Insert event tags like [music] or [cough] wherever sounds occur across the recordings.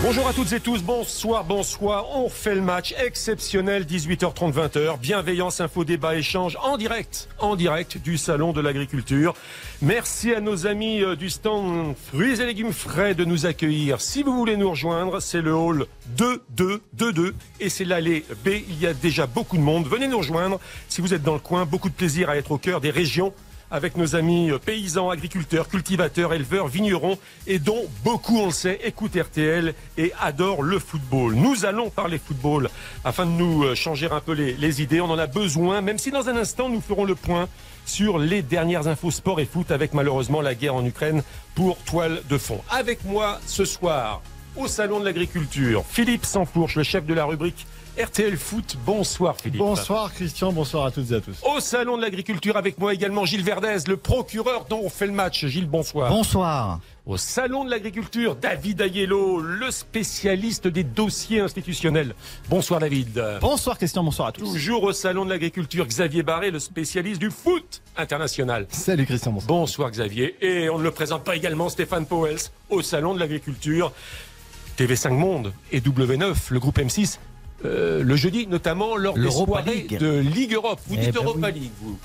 Bonjour à toutes et tous, bonsoir, bonsoir. On fait le match exceptionnel, 18h30, 20h. Bienveillance, info, débat, échange en direct, en direct du Salon de l'Agriculture. Merci à nos amis euh, du stand Fruits et légumes frais de nous accueillir. Si vous voulez nous rejoindre, c'est le hall 2222 et c'est l'allée B. Il y a déjà beaucoup de monde. Venez nous rejoindre si vous êtes dans le coin. Beaucoup de plaisir à être au cœur des régions avec nos amis euh, paysans, agriculteurs, cultivateurs, éleveurs, vignerons, et dont beaucoup, on le sait, écoutent RTL et adorent le football. Nous allons parler football afin de nous euh, changer un peu les, idées. On en a besoin, même si dans un instant, nous ferons le point sur les dernières infos sport et foot avec malheureusement la guerre en Ukraine pour toile de fond. Avec moi ce soir, au Salon de l'Agriculture, Philippe Sansfourche, le chef de la rubrique RTL Foot. Bonsoir Philippe. Bonsoir Christian, bonsoir à toutes et à tous. Au Salon de l'Agriculture avec moi également Gilles Verdez, le procureur dont on fait le match. Gilles, bonsoir. Bonsoir. Au Salon de l'Agriculture, David Ayello, le spécialiste des dossiers institutionnels. Bonsoir David. Bonsoir Christian, bonsoir à tous. Toujours au Salon de l'Agriculture, Xavier Barré, le spécialiste du foot international. Salut Christian, bonsoir. Bonsoir Xavier. Et on ne le présente pas également Stéphane Powels au Salon de l'Agriculture. TV5 Monde et W9, le groupe M6, euh, le jeudi, notamment lors des soirées League. de Ligue Europe. Vous Eh dites ben Europa oui. League, vous.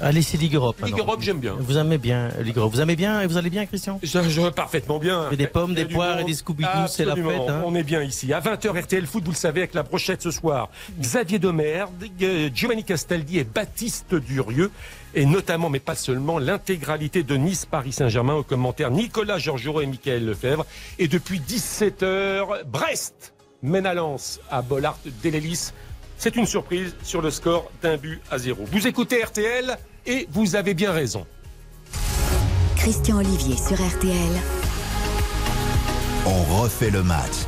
Allez, c'est Ligue Europe. Ligue alors. Europe, j'aime bien. Vous aimez bien Ligue Europe. Vous aimez bien et vous allez bien, Christian? Je, je- parfaitement bien. Et des pommes, des poires et des Scooby-Doo, c'est la fête, hein. On est bien ici. À 20h RTL Foot, vous le savez, avec la brochette ce soir. Xavier euh, Giovanni Castaldi et Baptiste Durieux. Et notamment, mais pas seulement, l'intégralité de Nice-Paris Saint-Germain au commentaire Nicolas Georgerot et Michael Lefebvre. Et depuis 17h, Brest mène à Lens à Bollard Delélis. C'est une surprise sur le score d'un but à zéro. Vous écoutez RTL et vous avez bien raison. Christian Olivier sur RTL. On refait le match.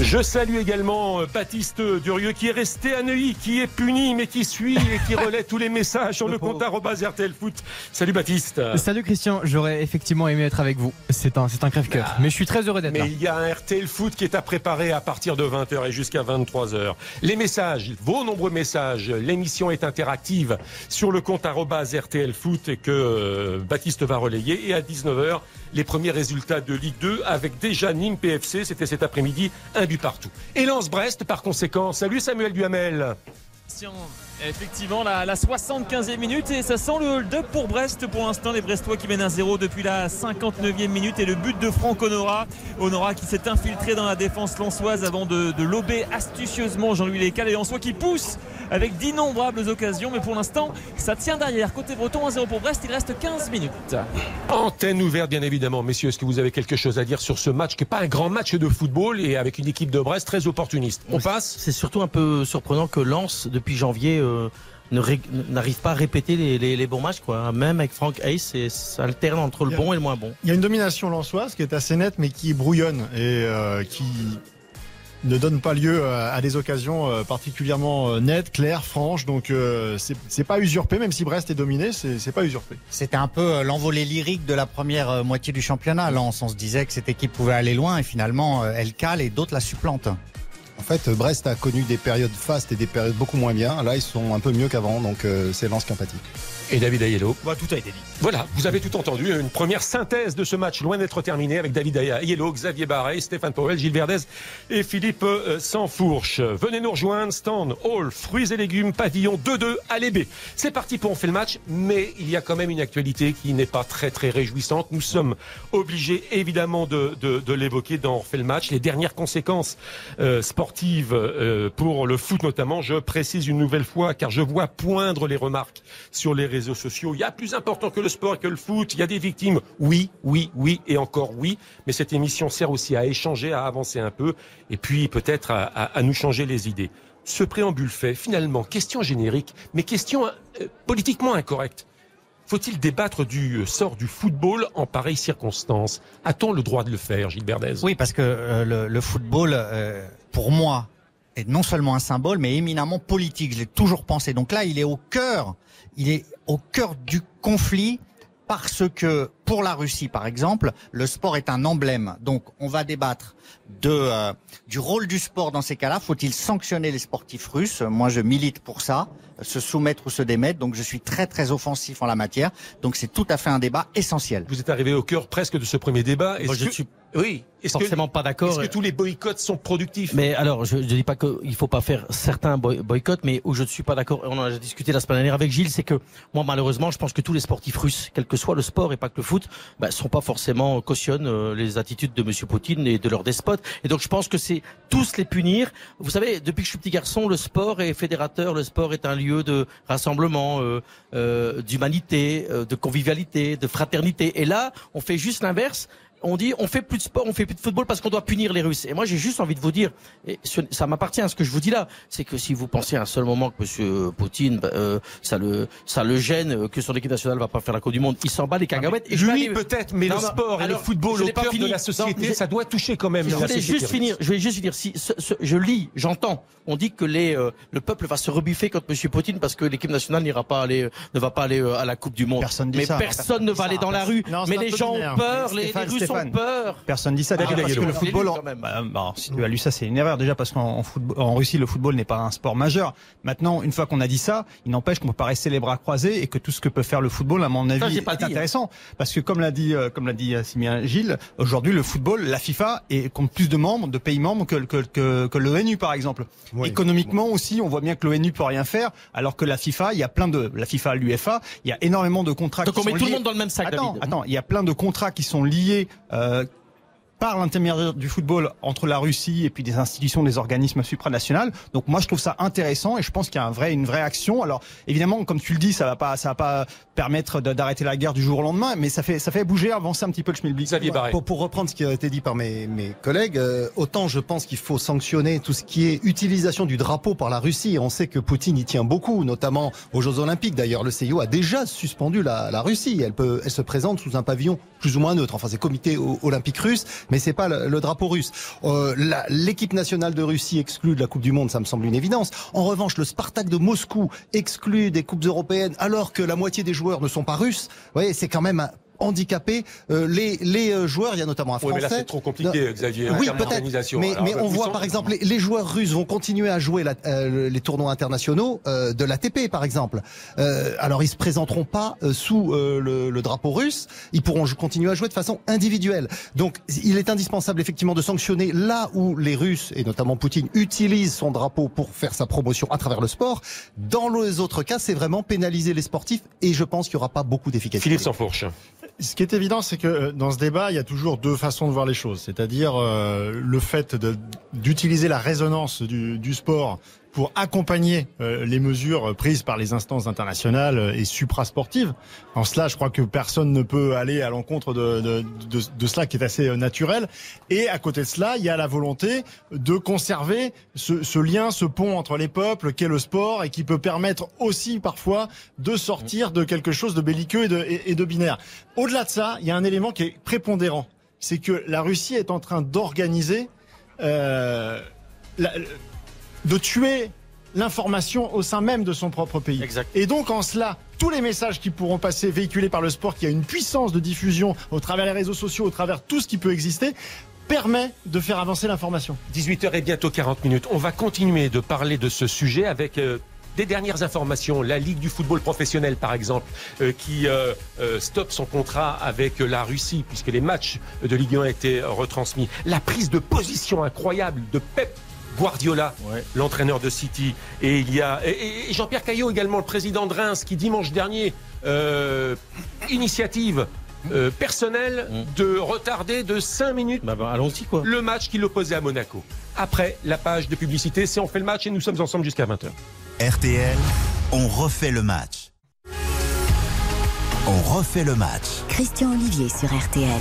Je salue également euh, Baptiste Durieux qui est resté à Neuilly, qui est puni mais qui suit et qui relaie tous les messages sur le compte arobase RTL Foot. Salut Baptiste. Salut Christian, j'aurais effectivement aimé être avec vous. C'est un, c'est un crève-cœur. Mais je suis très heureux d'être là. Mais il y a un RTL Foot qui est à préparer à partir de 20h et jusqu'à 23h. Les messages, vos nombreux messages, l'émission est interactive sur le compte RTL Foot que euh, Baptiste va relayer. Et à 19h, les premiers résultats de Ligue 2 avec déjà Nîmes PFC, c'était cet après-midi, un but partout. Et Lens-Brest par conséquent. Salut Samuel Duhamel. Effectivement, la, la 75e minute et ça sent le 2 pour Brest pour l'instant. Les Brestois qui mènent à 0 depuis la 59e minute et le but de Franck Honora. Honora qui s'est infiltré dans la défense lançoise avant de, de lober astucieusement Jean-Louis Lécal et Lensois qui pousse avec d'innombrables occasions. Mais pour l'instant, ça tient derrière. Côté breton, 1-0 pour Brest. Il reste 15 minutes. Antenne ouverte, bien évidemment. Messieurs, est-ce que vous avez quelque chose à dire sur ce match qui n'est pas un grand match de football et avec une équipe de Brest très opportuniste? On passe? C'est surtout un peu surprenant que Lens, depuis janvier, euh, n'arrive pas à répéter les, les- les bons matchs. Quoi. Même avec Frank Hayes, c'est- ça alterne entre le a- bon et le moins bon. Il y a une domination lançoise qui est assez nette mais qui brouillonne et euh, qui ne donne pas lieu à, à des occasions euh, particulièrement euh, nettes, claires, franches. Donc euh, c'est c'est pas usurpé, même si Brest est dominé, c'est c'est pas usurpé. C'était un peu euh, l'envolée lyrique de la première euh, moitié du championnat. Lens, on se disait que cette équipe pouvait aller loin et finalement euh, elle cale et d'autres la supplantent. En fait, Brest a connu des périodes fastes et des périodes beaucoup moins bien. Là, ils sont un peu mieux qu'avant, donc euh, c'est Lens qui. Et David Ayello. Bah, tout a été dit. Voilà, vous avez tout entendu. Une première synthèse de ce match, loin d'être terminé, avec David Ayello, Xavier Barret, Stéphane Powell, Gilles Verdez et Philippe euh, Sansfourche. Venez nous rejoindre, stand, hall, fruits et légumes, pavillon 2-2, allez B. C'est parti pour on fait le match, mais il y a quand même une actualité qui n'est pas très très réjouissante. Nous sommes obligés évidemment de, de, de l'évoquer dans On fait le match. Les dernières conséquences euh, sportives euh, pour le foot notamment, je précise une nouvelle fois, car je vois poindre les remarques sur les réseaux Il y a plus important que le sport et que le foot. Il y a des victimes. Oui, oui, oui et encore oui. Mais cette émission sert aussi à échanger, à avancer un peu et puis peut-être à, nous changer les idées. Ce préambule fait, finalement, question générique, mais question euh, politiquement incorrecte. Faut-il débattre du euh, sort du football en pareille circonstance? A-t-on le droit de le faire, Gilles Berdez? Oui, parce que euh, le, football, pour moi, est non seulement un symbole, mais éminemment politique. Je l'ai toujours pensé. Donc là, il est au cœur, il est au cœur du conflit parce que pour la Russie, par exemple, le sport est un emblème. Donc, on va débattre de, euh, du rôle du sport dans ces cas-là. Faut-il sanctionner les sportifs russes? Moi, je milite pour ça, se soumettre ou se démettre. Donc, je suis très, très offensif en la matière. Donc, c'est tout à fait un débat essentiel. Vous êtes arrivé au cœur presque de ce premier débat. Moi, Est-ce je que- suis Oui. Que- forcément pas d'accord. Est-ce que tous les boycotts sont productifs? Mais alors, je ne dis pas qu'il faut pas faire certains boy- boycotts, mais où je ne suis pas d'accord, on en a discuté la semaine dernière avec Gilles, c'est que moi, malheureusement, je pense que tous les sportifs russes, quel que soit le sport et pas que le foot, bah, sont pas forcément cautionnent euh, les attitudes de Monsieur Poutine et de leurs despotes. Et donc, je pense que c'est tous les punir. Vous savez, depuis que je suis petit garçon, le sport est fédérateur, le sport est un lieu de rassemblement, euh, euh, d'humanité, euh, de convivialité, de fraternité. Et là, on fait juste l'inverse. On dit on fait plus de sport, on fait plus de football parce qu'on doit punir les Russes. Et moi j'ai juste envie de vous dire, et ce- ça m'appartient à ce que je vous dis là, c'est que si vous pensez à un seul moment que Monsieur Poutine, bah, euh, ça le ça le gêne euh, que son équipe nationale va pas faire la Coupe du Monde, il s'en bat les cacahuètes. Vais Lui aller- peut-être, mais Non, le non, sport et le football au cœur fini. de la société, ça doit toucher quand même je la voulais société juste russe. finir. Je vais juste finir. Si ce- ce- je lis, j'entends. On dit que les, euh, le peuple va se rebuffer contre Monsieur Poutine parce que l'équipe nationale n'ira pas aller, euh, ne va pas aller euh, à la Coupe du Monde. Personne dit mais ça. personne ne va aller dans la rue. Mais les gens ont peur. Les, Russes Stéphane. peur. Personne dit ça Ah, parce que le football, en- bah, bah, si tu as lu ça, c'est une erreur déjà parce qu'en en football- en Russie, le football n'est pas un sport majeur. Maintenant, une fois qu'on a dit ça, il n'empêche qu'on peut pas rester les bras croisés et que tout ce que peut faire le football, à mon Ça, avis, j'ai pas est dit, hein. intéressant. Parce que comme l'a dit, euh, comme l'a dit euh, Simien Gilles, aujourd'hui, le football, la FIFA est, compte plus de membres, de pays membres que, que, que, que l'ONU, par exemple. Oui. Économiquement aussi, on voit bien que l'ONU peut rien faire, alors que la FIFA, il y a plein de, la FIFA, l'UEFA, il y a énormément de contrats Donc qui on met sont tout le liés- monde dans le même sac, Attends, David. attends, il y a plein de contrats qui sont liés euh, par l'intermédiaire du football entre la Russie et puis des institutions, des organismes supranationaux. Donc moi je trouve ça intéressant et je pense qu'il y a un vrai, une vraie action. Alors évidemment, comme tu le dis, ça va pas, ça va pas permettre d'arrêter la guerre du jour au lendemain, mais ça fait, ça fait bouger, avancer un petit peu le schmilblick. Pour, pour reprendre ce qui a été dit par mes, mes collègues, euh, autant je pense qu'il faut sanctionner tout ce qui est utilisation du drapeau par la Russie. On sait que Poutine y tient beaucoup, notamment aux Jeux Olympiques. D'ailleurs, le CIO a déjà suspendu la, la Russie. Elle peut, elle se présente sous un pavillon plus ou moins neutre. Enfin, c'est comité olympique russe, mais c'est pas le, drapeau russe. Euh, L'équipe nationale de Russie exclue de la Coupe du Monde, ça me semble une évidence. En revanche, le Spartak de Moscou exclu des coupes européennes, alors que la moitié des joueurs ne sont pas russes. Vous voyez, c'est quand même un- handicapé. Euh, les les euh, joueurs, il y a notamment un Oui, mais Français. là, c'est trop compliqué, Xavier, Oui, peut-être. Mais, mais on voit, par exemple, les, les joueurs russes vont continuer à jouer la- euh, les tournois internationaux euh, de l'ATP, par exemple. Euh, alors, ils se présenteront pas euh, sous euh, le, le drapeau russe. Ils pourront continuer à jouer de façon individuelle. Donc, il est indispensable effectivement de sanctionner là où les Russes et notamment Poutine utilisent son drapeau pour faire sa promotion à travers le sport. Dans les autres cas, c'est vraiment pénaliser les sportifs et je pense qu'il y aura pas beaucoup d'efficacité. Philippe Sansfourche. Ce qui est évident, c'est que euh, dans ce débat, il y a toujours deux façons de voir les choses. C'est-à-dire euh, le fait d'utiliser la résonance du sport pour accompagner euh, les mesures prises par les instances internationales et suprasportives. En cela, je crois que personne ne peut aller à l'encontre de, de, de, de cela qui est assez euh, naturel. Et à côté de cela, il y a la volonté de conserver ce, ce lien, ce pont entre les peuples qu'est le sport et qui peut permettre aussi parfois de sortir de quelque chose de belliqueux et de, et de binaire. Au-delà de ça, il y a un élément qui est prépondérant. C'est que la Russie est en train d'organiser, euh, la- de tuer l'information au sein même de son propre pays. Exact. Et donc en cela, tous les messages qui pourront passer véhiculés par le sport, qui a une puissance de diffusion au travers des réseaux sociaux, au travers tout ce qui peut exister, permet de faire avancer l'information. 18h et bientôt 40 minutes. On va continuer de parler de ce sujet avec euh, des dernières informations. La Ligue du football professionnel, par exemple, euh, qui euh, euh, stoppe son contrat avec la Russie puisque les matchs de Ligue 1 étaient retransmis. La prise de position incroyable de Pep Guardiola, l'entraîneur de City. Et il y a et- et, et Jean-Pierre Caillot également, le président de Reims, qui dimanche dernier euh, initiative. euh, personnelle de retarder de 5 minutes Bah, bah, allons-y quoi. le match qui l'opposait à Monaco. Après la page de publicité, c'est on fait le match et nous sommes ensemble jusqu'à 20h. RTL, on refait le match. On refait le match. Christian Olivier sur RTL.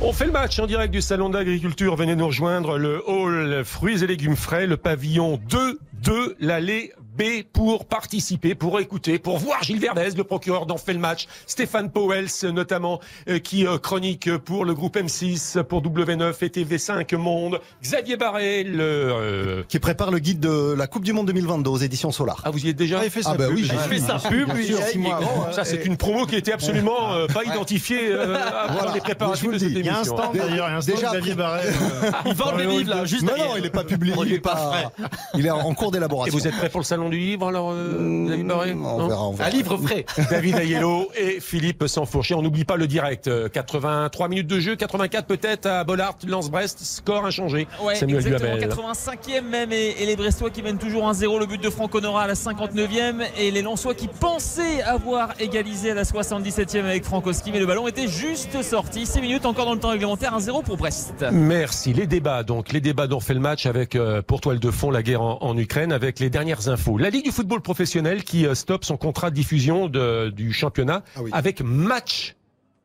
On fait le match en direct du salon d'agriculture. Venez nous rejoindre le hall fruits et légumes frais, le pavillon 2 de l'allée B pour participer, pour écouter, pour voir Gilles Verdez, le procureur d'en fait le match, Stéphane Powels notamment, euh, qui euh, chronique pour le groupe M6, pour W9 et TV5 Monde, Xavier Barret, le... euh, Qui prépare le guide de la Coupe du Monde 2022 aux éditions Solar. Ah, vous y êtes déjà Ah, fait Ah, bah pub. oui, j'ai fait sa pub, pub. bien sûr, six mois avant, Ça, c'est une promo qui était absolument euh, pas identifiée euh, avant Voilà. les préparatifs de cette. Il y a un stand d'ailleurs, il y a un stand Déjà, de Xavier Barret. [laughs] Ils vendent des livres là, juste Non, derrière. non, il est pas publié, il est pas, il est en cours Et d'élaboration. vous êtes prêts pour le salon du livre alors, euh, David Barret on Non verra, on verra. Un livre frais. [laughs] David Ayello et Philippe Sansfourchier. On n'oublie pas le direct. Euh, 83 minutes de jeu, 84 peut-être à Bollard, Lance-Brest, score inchangé. Ouais, Samuel exactement, Duhamel. 85e même et, et les Brestois qui mènent toujours 1-0 le but de Franck Honora à la 59e et les Lensois qui pensaient avoir égalisé à la 77e avec Frankowski mais le ballon était juste sorti 6 minutes encore dans le temps réglementaire 1-0 pour Brest Merci. Les débats, donc, les débats dont on fait le match avec, euh, pour toile de fond, la guerre en, en Ukraine, avec les dernières infos. La Ligue du football professionnel qui euh, stoppe son contrat de diffusion de- du championnat Ah oui. avec Match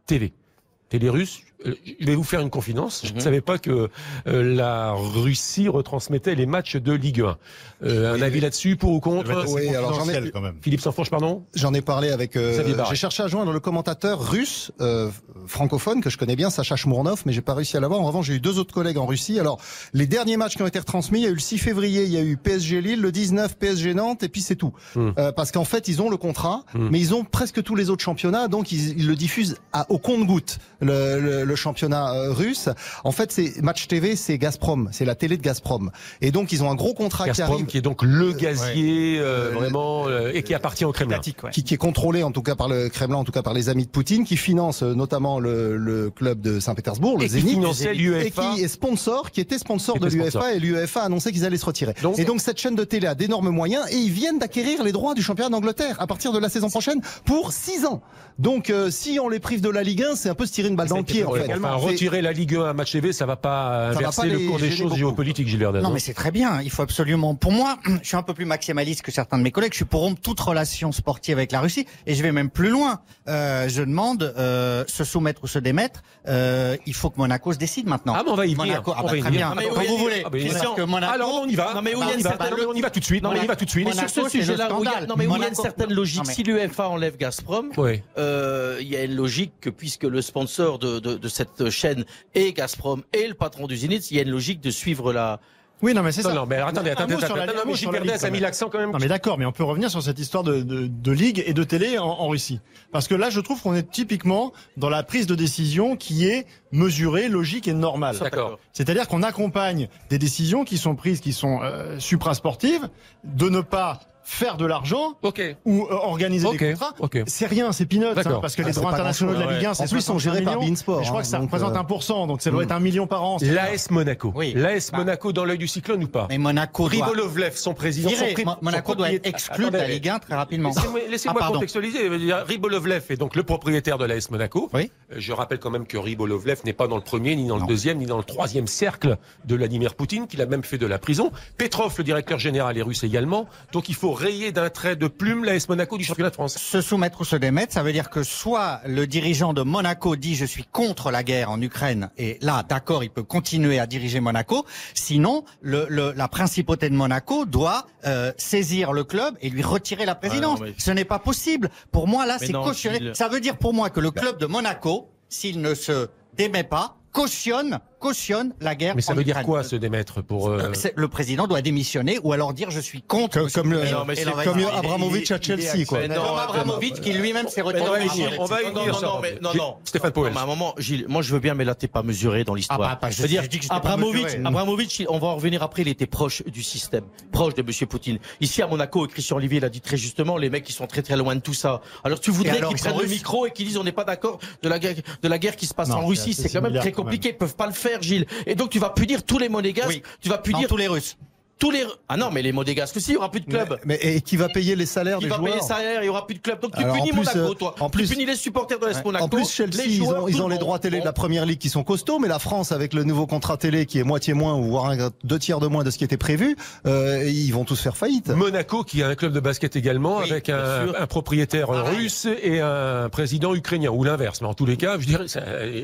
TV. Télé russe, je vais vous faire une confidence. Je ne savais pas que euh, la Russie retransmettait les matchs de Ligue 1. Euh, un avis là-dessus, pour ou contre? Oui, alors j'en ai- quand même. Philippe pardon? J'en ai parlé avec. euh, j'ai cherché à joindre le commentateur russe euh, francophone que je connais bien, Sacha Shmournov, mais j'ai pas réussi à l'avoir. En revanche, j'ai eu deux autres collègues en Russie. Alors, les derniers matchs qui ont été retransmis, il y a eu le 6 février, il y a eu PSG Lille, le 19 PSG Nantes, et puis c'est tout. Euh, parce qu'en fait, ils ont le contrat, Hmm. mais ils ont presque tous les autres championnats, donc ils, ils le diffusent à, au compte-goutte le, le, le championnat euh, russe. En fait, c'est Match TV, c'est Gazprom, c'est la télé de Gazprom, et donc ils ont un gros contrat qui Gazprom, arrive. qui est donc le gazier, euh, Euh, vraiment, euh, et qui appartient au Kremlin. Ouais. qui, qui est contrôlé en tout cas par le Kremlin, en tout cas par les amis de Poutine, qui finance euh, notamment le, le club de Saint-Pétersbourg, le Zénith, et qui est sponsor, qui était sponsor Qui de l'UEFA, et l'UEFA a annoncé qu'ils allaient se retirer. Donc- et donc cette chaîne de télé a d'énormes moyens, et ils viennent d'acquérir les droits du championnat d'Angleterre à partir de la saison prochaine pour 6 ans. Donc euh, si on les prive de la Ligue 1, c'est un peu se tirer une balle dans le pied en fait. Enfin, C'est- retirer la Ligue 1 à match TV, ça va pas va inverser pas le cours des choses beaucoup. géopolitiques, Gilles Verdez. Non, mais c'est très bien. Il faut absolument. Pour moi, [clears throat] je suis un peu plus maximaliste que certains de mes collègues. Je suis pour rompre toute relation sportive avec la Russie. Et je vais même plus loin. Euh, je demande euh, se soumettre ou se démettre. Euh, il faut que Monaco se décide maintenant. Ah, mais on va y venir. Monaco, ah bah, très bien. Ah, mais Quand vous voulez. ah, mais que Monaco. Alors on y va. Non, mais où il y a on, une y va. certaine- Non, mais on y va tout de suite. Non, mais on y va tout de suite. Monaco, Sur ce sujet-là, où il y a- scandale. non mais où il y a une Monaco- certaine logique. Mais- Si l'UEFA enlève Gazprom, Oui. euh, il y a une logique que puisque le sponsor de, de, cette chaîne est Gazprom et le patron du Zénith, il y a une logique de suivre la. Oui, non, mais c'est ça. non, mais attendez, Un attendez, mot sur attendez. la- Non, un mais mot Gilles a mis l'accent quand même. Non mais d'accord, mais on peut revenir sur cette histoire de, de, de ligue et de télé en, en Russie. Parce que là, je trouve qu'on est typiquement dans la prise de décision qui est mesurée, logique et normale. D'accord. C'est-à-dire qu'on accompagne des décisions qui sont prises, qui sont euh, suprasportives, de ne pas faire de l'argent ou euh, organiser des contrats. C'est rien, c'est peanuts, hein, parce que Ah, les droits internationaux de la Ligue 1, ouais. c'est En plus, sont 65 gérés par millions. Beansport, Et je crois hein, que ça représente euh, 1%, donc ça doit être un million par an. L'AS Monaco. Oui. L'AS Bah. Monaco dans l'œil du cyclone ou pas Mais Monaco doit. Ribolovlev, son président, son son Monaco doit être exclu de la Ligue 1 très rapidement. Laissez-moi Ah, contextualiser. Ribolovlev est donc le propriétaire de l'AS Monaco. Oui. Euh, Je rappelle quand même que Ribolovlev n'est pas dans le premier, ni dans le deuxième, ni dans le troisième cercle de Vladimir Poutine, qu'il a même fait de la prison. Petrov, le directeur général, est russe également. Donc il faut rayer d'un trait de plume l'AS Monaco du championnat de France. Se soumettre ou se démettre, ça veut dire que soit le dirigeant de Monaco dit je suis contre la guerre en Ukraine et là, d'accord, il peut continuer à diriger Monaco. Sinon, le, le- la principauté de Monaco doit euh, saisir le club et lui retirer la présidence. Ah non, mais- Ce n'est pas possible. Pour moi, là, c'est cautionné. Ça veut dire pour moi que le club de Monaco, s'il ne se démet pas, cautionne, cautionne la guerre. Mais ça en veut dire Ukraine. quoi se démettre pour euh, Le président doit démissionner ou alors dire je suis contre. Comme, comme le, non, mais comme Abramovich à Chelsea, quoi. Comme non, Abramovich qui lui-même s'est retiré. on va y venir, Non, mais non, non. Stéphane Powell. À un moment, Gilles, moi je veux bien, mais là t'es pas mesuré dans l'histoire. Ah, bah, bah, je veux dire, je dis que Abramovich, mesuré. Abramovich, on va en revenir après, il était proche du système, proche de Monsieur Poutine. Ici à Monaco, Christian Olivier l'a dit très justement, les mecs qui sont très très loin de tout ça. Alors tu voudrais qu'ils ils prennent le micro et qu'ils disent on n'est pas d'accord de la guerre, de la guerre qui se passe Non, en Russie, c'est quand même très compliqué, ils peuvent pas le faire, Gilles. Et donc tu vas punir tous les monégasques, Oui. tu vas punir Non, tous les Russes. Tous les ah non mais les Monégasques aussi il y aura plus de clubs. Mais, mais- et qui va payer les salaires Qui des va joueurs payer les salaires, il y aura plus de clubs. Donc tu Alors, punis plus, Monaco, euh, toi. en plus- tu punis les supporters de l'AS Monaco. En plus, Chelsea, les ils ont, ils le ont les droits télé de la première ligue qui sont costauds, mais la France, avec le nouveau contrat télé qui est moitié moins, ou voire un- deux tiers de moins de ce qui était prévu, euh, ils vont tous faire faillite. Monaco qui a un club de basket également Oui, avec un, un propriétaire russe et un président ukrainien ou l'inverse. Mais en tous les cas, je dirais,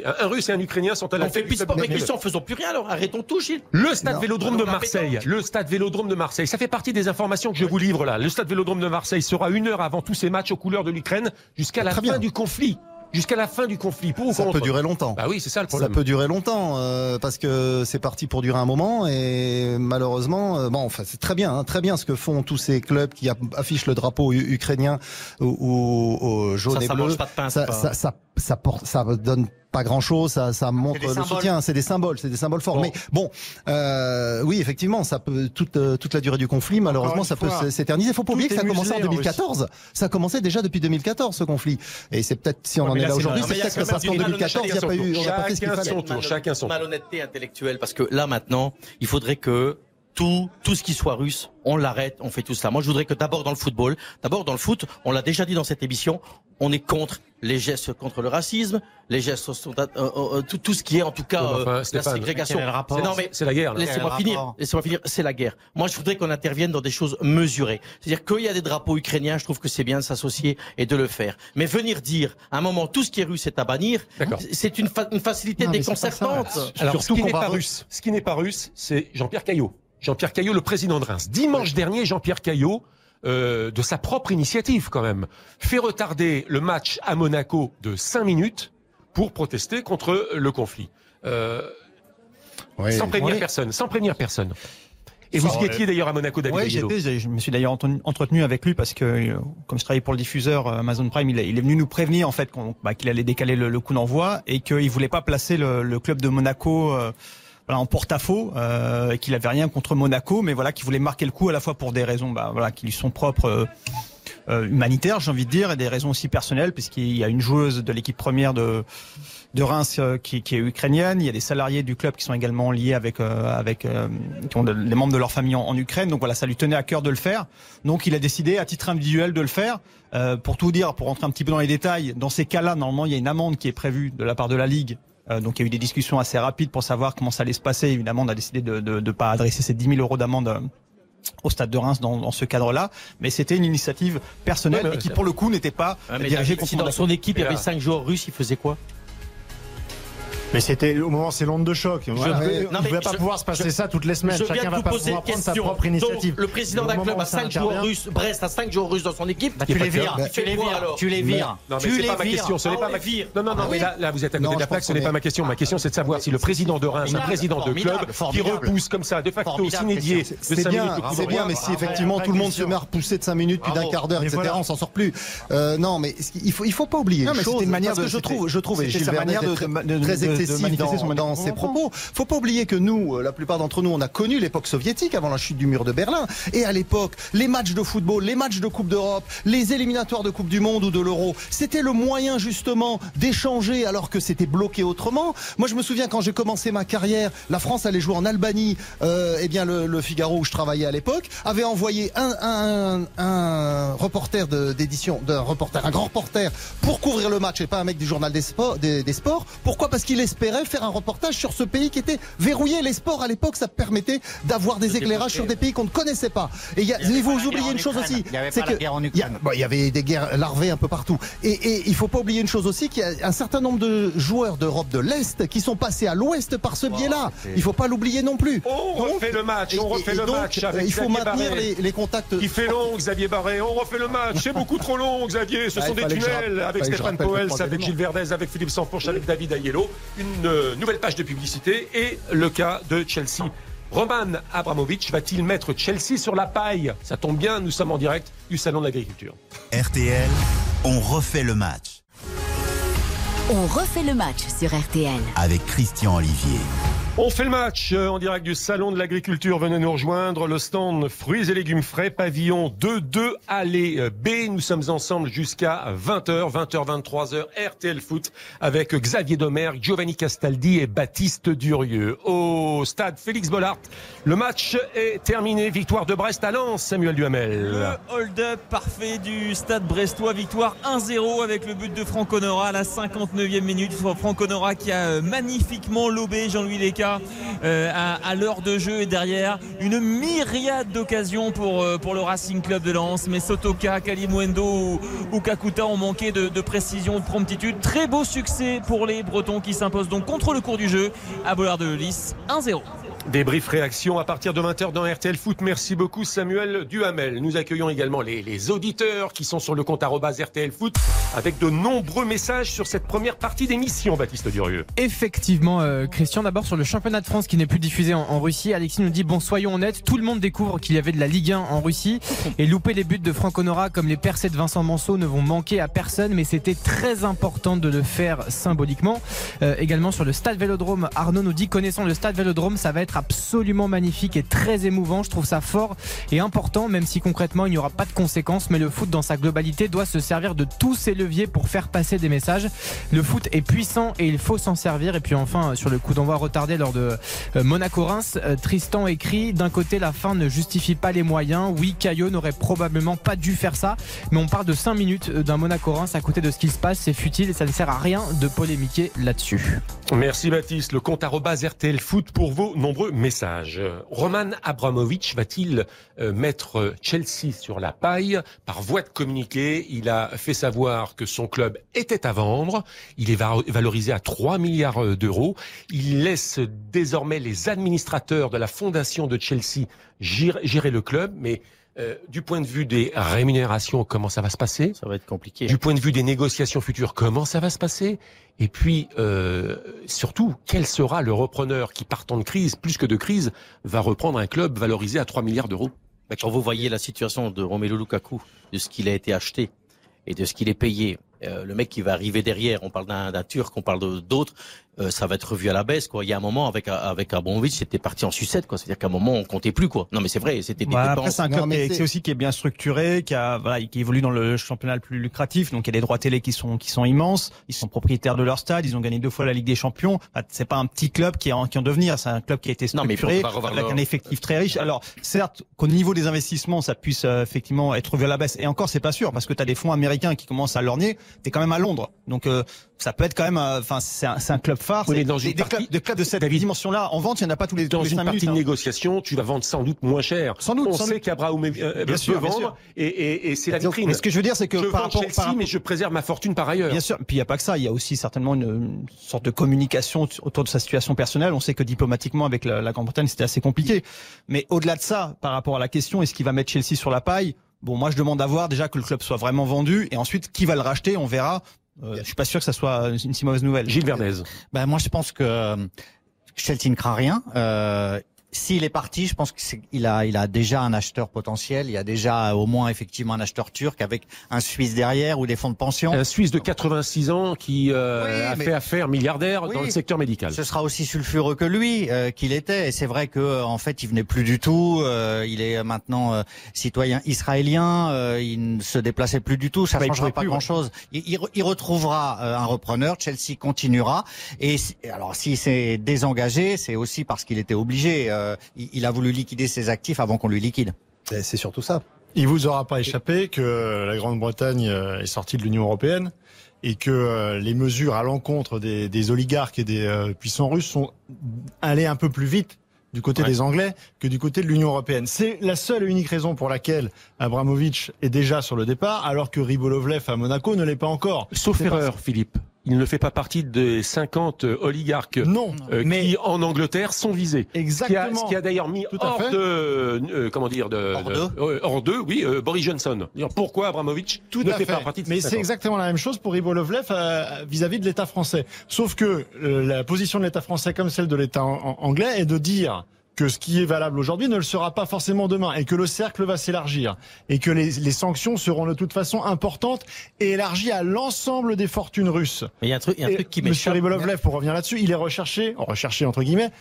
un, un russe et un ukrainien sont à la On fait plus club. mais Christian, faisons plus rien alors. Arrêtons tout, Gilles. Le stade. Vélodrome de Marseille, le stade Vélodrome de Marseille, ça fait partie des informations que je vous livre là. Le stade Vélodrome de Marseille sera une heure avant tous ces matchs aux couleurs de l'Ukraine jusqu'à la Très fin bien. du conflit. Jusqu'à la fin du conflit. Pour ou Ça contre peut durer longtemps. Bah oui, c'est ça le Ça problème. peut durer longtemps euh, parce que c'est parti pour durer un moment et malheureusement, euh, bon, enfin c'est très bien, hein, très bien ce que font tous ces clubs qui affichent le drapeau ukrainien ou, ou, ou jaune Ça, et ça bleu. mange pas de pain. ça, pas- ça, ça, ça porte, ça donne pas grand chose, ça, ça montre des le symboles. soutien, c'est des symboles, c'est des symboles forts. Bon. Mais bon, euh, oui, effectivement, ça peut toute euh, toute la durée du conflit, malheureusement, ça peut fois, s'éterniser. Faut pas oublier que ça a commencé en muselé en 2014. Ça a commencé déjà depuis 2014 ce conflit. Et c'est peut-être si on Ouais, en est là, aujourd'hui, c'est il peut-être parce qu'en une 2014, il n'y a pas eu, on n'a pas fait ce qu'il Chacun fallait. son tour, chacun son tour. malhonnêteté intellectuelle parce que là maintenant, il faudrait que tout, tout ce qui soit russe, on l'arrête, on fait tout cela. Moi, je voudrais que d'abord dans le football, d'abord dans le foot, on l'a déjà dit dans cette émission, on est contre les gestes contre le racisme, les gestes sont- euh, euh, tout, tout ce qui est en tout cas enfin, euh, la ségrégation. rapport Non mais C'est la guerre. Laissez-moi finir. Laissez-moi finir. C'est la guerre. Moi, je voudrais qu'on intervienne dans des choses mesurées. C'est-à-dire qu'il y a des drapeaux ukrainiens. Je trouve que c'est bien de s'associer et de le faire. Mais venir dire, à un moment, tout ce qui est russe est à bannir, c'est une, fa- une facilité Non, ça. déconcertante. Alors, Surtout ce qui qu'on n'est va pas russe, ce qui n'est pas russe, c'est Jean-Pierre Caillot. Jean-Pierre Caillot, le président de Reims. Dimanche dernier, Jean-Pierre Caillot, euh, de sa propre initiative quand même, fait retarder le match à Monaco de 5 minutes pour protester contre le conflit. Euh, sans prévenir Oui. personne, sans prévenir personne. Et vous y étiez d'ailleurs à Monaco, David Aguero. j'étais, je me suis d'ailleurs entretenu- avec lui parce que, euh, comme je travaillais pour le diffuseur Amazon Prime, il est, venu nous prévenir en fait bah, qu'il allait décaler le, le coup d'envoi et qu'il voulait pas placer le, le club de Monaco euh, voilà, en porte-à-faux euh, et qu'il avait rien contre Monaco, mais voilà, qu'il voulait marquer le coup à la fois pour des raisons bah, voilà, qui lui sont propres. euh, euh, humanitaires, j'ai envie de dire, et des raisons aussi personnelles, puisqu'il y a une joueuse de l'équipe première de de Reims euh, qui, qui est ukrainienne. Il y a des salariés du club qui sont également liés avec euh, avec euh, qui ont de- des membres de leur famille en, en Ukraine. Donc voilà, ça lui tenait à cœur de le faire. Donc il a décidé à titre individuel de le faire. Euh, pour tout dire, pour rentrer un petit peu dans les détails, dans ces cas-là, normalement, il y a une amende qui est prévue de la part de la ligue. Euh, donc il y a eu des discussions assez rapides pour savoir comment ça allait se passer. Évidemment, on a décidé de de, de pas adresser ces 10 000 euros d'amende. euh, au stade de Reims dans, dans ce cadre-là, mais c'était une initiative personnelle Ouais, et qui pour le coup n'était pas Ah, dirigée si contre dans son équipe, il y avait cinq joueurs russes, il faisait quoi? Mais c'était au moment c'est l'onde de choc. Voilà. non, ne mais va pas je- pouvoir se passer ça toutes les semaines. Je viens Chacun de va pas pouvoir prendre sa question. propre initiative. Donc, le président d'un club ça 5 joueurs russes, Brest a 5 joueurs russes dans son équipe. Bah, tu les vires, tu les Mais- vires, alors tu les vires. Non, mais tu c'est les pas ma question. Ce n'est Ah, pas on ma vire. Non, non, non, Ah mais là, là, vous êtes à côté Non, de la plaque. Ce n'est pas ma question. Ma question, c'est de savoir si le président de Reims, un président de club, qui repousse comme ça, de facto, Christian. de C'est 5 bien, minutes. c'est mais si effectivement tout le monde se met à repousser de 5 minutes, puis d'un quart d'heure, etc., on s'en sort plus. Euh, non, mais il faut, il faut pas oublier Non, une mais c'était une manière de- que je trouve, je trouve, et Gilles manière de- excessif dans, dans ses propos. Faut pas oublier que nous, euh, la plupart d'entre nous, on a connu l'époque soviétique avant la chute du mur de Berlin. Et à l'époque, les matchs de football, les matchs de Coupe d'Europe, les éliminatoires de Coupe du Monde ou de l'Euro, c'était le moyen justement d'échanger alors que c'était bloqué autrement. Moi, je me souviens quand j'ai commencé ma carrière, la France allait jouer en Albanie. Euh, eh bien, le, le Figaro où je travaillais à l'époque avait envoyé un, un, un reporter de- d'édition, d'un reporter, un grand reporter pour couvrir le match et pas un mec du journal des sports. Des, des sports. Pourquoi? Parce qu'il espérait faire un reportage sur ce pays qui était verrouillé. Les sports à l'époque, ça permettait d'avoir des éclairages sur des pays qu'on ne connaissait pas. Et il y a, Il y avait et vous oubliez une chose aussi, Il y avait c'est que il y a- Ukraine. bon, il y avait des guerres larvées un peu partout. Et, et il faut pas oublier une chose aussi, qu'il y a un certain nombre de joueurs d'Europe de l'Est qui sont passés à l'Ouest par ce biais-là. Il faut pas l'oublier non plus. On Donc, refait le match, on refait et le donc, match avec il faut Xavier maintenir les, les contacts. Qui fait long, Xavier Barré. On refait le match. C'est beaucoup trop long, Xavier. Ce Ah, sont il des tunnels avec Stéphane Poels, avec. Gilles Verdez, avec Philippe Sanfourche, avec David Aiello. Une euh, nouvelle page de publicité et le cas de Chelsea. Roman Abramovich va-t-il mettre Chelsea sur la paille? Ça tombe bien, nous sommes en direct du Salon de l'Agriculture. RTL, on refait le match On refait le match sur RTL. avec Christian Olivier. On fait le match euh, en direct du Salon de l'Agriculture. Venez nous rejoindre. Le stand fruits et légumes frais, pavillon 2-2, allée euh, B. Nous sommes ensemble jusqu'à 20h, 20h, 23h, RTL Foot avec Xavier Domergue, Giovanni Castaldi et Baptiste Durieux. Au stade Félix Bollard, le match est terminé. Victoire de Brest à Lens, Samuel Duhamel. Le hold-up parfait du stade brestois. Victoire 1-0 avec le but de Franck Honora à la 59e minute. Franck Honora qui a euh, magnifiquement lobé Jean-Louis Euh, à, l'heure de jeu et derrière une myriade d'occasions pour, euh, le Racing Club de Lens. Mais Sotoka, Kalimwendo ou, ou Kakuta ont manqué de, de précision, de promptitude. Très beau succès pour les Bretons qui s'imposent donc contre le cours du jeu à Bollard de Lys 1-0. Débrief réaction à partir de 20h dans RTL Foot. Merci beaucoup Samuel Duhamel. Nous accueillons également les, auditeurs qui sont sur le compte RTL Foot avec de nombreux messages sur cette première partie d'émission, Baptiste Durieux. Effectivement, euh, Christian, d'abord sur le championnat de France qui n'est plus diffusé en, en Russie. Alexis nous dit, bon, soyons honnêtes, tout le monde découvre qu'il y avait de la Ligue 1 en Russie et louper les buts de Franck Honora comme les percées de Vincent Manceau ne vont manquer à personne, mais c'était très important de le faire symboliquement. Euh, également sur le stade Vélodrome, Arnaud nous dit, connaissant le stade Vélodrome, ça va être absolument magnifique et très émouvant. Je trouve ça fort et important, même si concrètement il n'y aura pas de conséquences, mais le foot dans sa globalité doit se servir de tous ses leviers pour faire passer des messages. Le foot est puissant et il faut s'en servir. Et puis enfin, sur le coup d'envoi retardé lors de euh, Monaco-Reims, euh, Tristan écrit d'un côté la fin ne justifie pas les moyens. Oui, Caillot n'aurait probablement pas dû faire ça, mais on parle de 5 minutes euh, d'un Monaco-Reims à côté de ce qui se passe. C'est futile et ça ne sert à rien de polémiquer là-dessus. Merci Baptiste. Le compte RTL Foot pour vos nombreux messages. Roman Abramovich va-t-il euh, mettre Chelsea sur la paille? Par voie de communiqué Il a fait savoir que son club était à vendre. Il est va- valorisé à 3 milliards euh, d'euros. Il laisse désormais les administrateurs de la fondation de Chelsea gérer le club, mais euh, du point de vue des rémunérations, comment ça va se passer? Ça va être compliqué. Du point de vue des négociations futures, comment ça va se passer? Et puis, euh, surtout, quel sera le repreneur qui, partant de crise, plus que de crise, va reprendre un club valorisé à 3 milliards d'euros? Quand vous voyez la situation de Romelu Lukaku, de ce qu'il a été acheté et de ce qu'il est payé, euh, le mec qui va arriver derrière, on parle d'un d'un Turc, on parle d'autres, euh, ça va être revu à la baisse. Quoi. Il y a un moment avec avec Abramovich, c'était parti en sucette. quoi. C'est-à-dire qu'à un moment, on comptait plus. quoi. Non, mais c'est vrai, c'était des Ouais, après, dépenses. c'est un club qui, aussi qui est bien structuré, qui a voilà, qui évolue dans le championnat le plus lucratif. Donc il y a des droits télé qui sont qui sont immenses. Ils sont propriétaires de leur stade. Ils ont gagné deux fois la Ligue des Champions. Enfin, c'est pas un petit club qui est en qui est en devenir. C'est un club qui a été Non, mais structuré pas revoir avec leur- un effectif très riche. Alors certes, qu'au niveau des investissements, ça puisse euh, effectivement être revu à la baisse. Et encore, c'est pas sûr parce que tu as des fonds américains qui commencent à lorgner. T'es quand même à Londres, donc euh, ça peut être quand même. euh, Enfin, c'est un, un club phare. Oui, mais dans une des partie- clubs, des clubs de cette David, dimension-là en vente, il n'y en a pas tous les, Dans tous les une partie minutes. de hein. négociation, tu vas vendre sans doute moins cher. Sans doute, On sans sait qu'Abraham euh, Bien peut sûr, vendre et, et- et c'est la vitrine. mais ce que je veux dire, c'est que je par rapport, Chelsea, par rapport- mais je préserve ma fortune par ailleurs. Bien sûr, puis il n'y a pas que ça, il y a aussi certainement une, une sorte de communication autour de sa situation personnelle. On sait que diplomatiquement avec la, la Grande-Bretagne c'était assez compliqué. Mais au-delà de ça, par rapport à la question, est-ce qu'il va mettre Chelsea sur la paille? Bon, moi je demande à voir déjà que le club soit vraiment vendu et ensuite qui va le racheter, on verra. Euh, je suis pas sûr que ça soit une si mauvaise nouvelle. Gilles Verdez. Ben moi je pense que euh, Chelsea ne craint rien. Euh, S'il est parti, je pense qu'il a, il a déjà un acheteur potentiel. Il y a déjà au moins effectivement un acheteur turc avec un Suisse derrière ou des fonds de pension. Un Suisse de 86 ans qui euh, Oui, a mais- fait affaire milliardaire Oui. dans le secteur médical. Ce sera aussi sulfureux que lui euh, qu'il était. Et c'est vrai que euh, en fait, il venait plus du tout. euh, il est maintenant euh, citoyen israélien. euh, il ne se déplaçait plus du tout. Ça Bah, il changera pas plus, ouais. grand-chose. Il, il re- il retrouvera un repreneur. Chelsea continuera. Et si- alors, s'il s'est désengagé, c'est aussi parce qu'il était obligé. Euh, il, il a voulu liquider ses actifs avant qu'on lui liquide. C'est surtout ça. Il vous aura pas échappé que la Grande-Bretagne euh, est sortie de l'Union européenne et que euh, les mesures à l'encontre des, des oligarques et des puissants russes sont allées un peu plus vite du côté Ouais. des Anglais que du côté de l'Union européenne. C'est la seule et unique raison pour laquelle Abramovich est déjà sur le départ, alors que Ribolovlev à Monaco ne l'est pas encore. Sauf erreur, Philippe. Il ne fait pas partie des 50 oligarques Non, euh, mais qui, en Angleterre, sont visés. Ce qui a, exactement. ce qui a d'ailleurs mis Tout hors fait. de, euh, comment dire, de, Hors de- d'eux. euh, hors d'eux, oui, euh, Boris Johnson. Pourquoi Abramovich Tout ne à fait fait. pas partie de Mais ces c'est 50? exactement la même chose pour Ribolovlev euh, vis-à-vis de l'État français. Sauf que euh, la position de l'État français comme celle de l'État an- an- anglais est de dire que ce qui est valable aujourd'hui ne le sera pas forcément demain et que le cercle va s'élargir et que les, les sanctions seront de toute façon importantes et élargies à l'ensemble des fortunes russes. Mais il y a un truc, il y a un truc qui Monsieur. Ribolovlev, pour revenir là-dessus, il est recherché, recherché entre guillemets,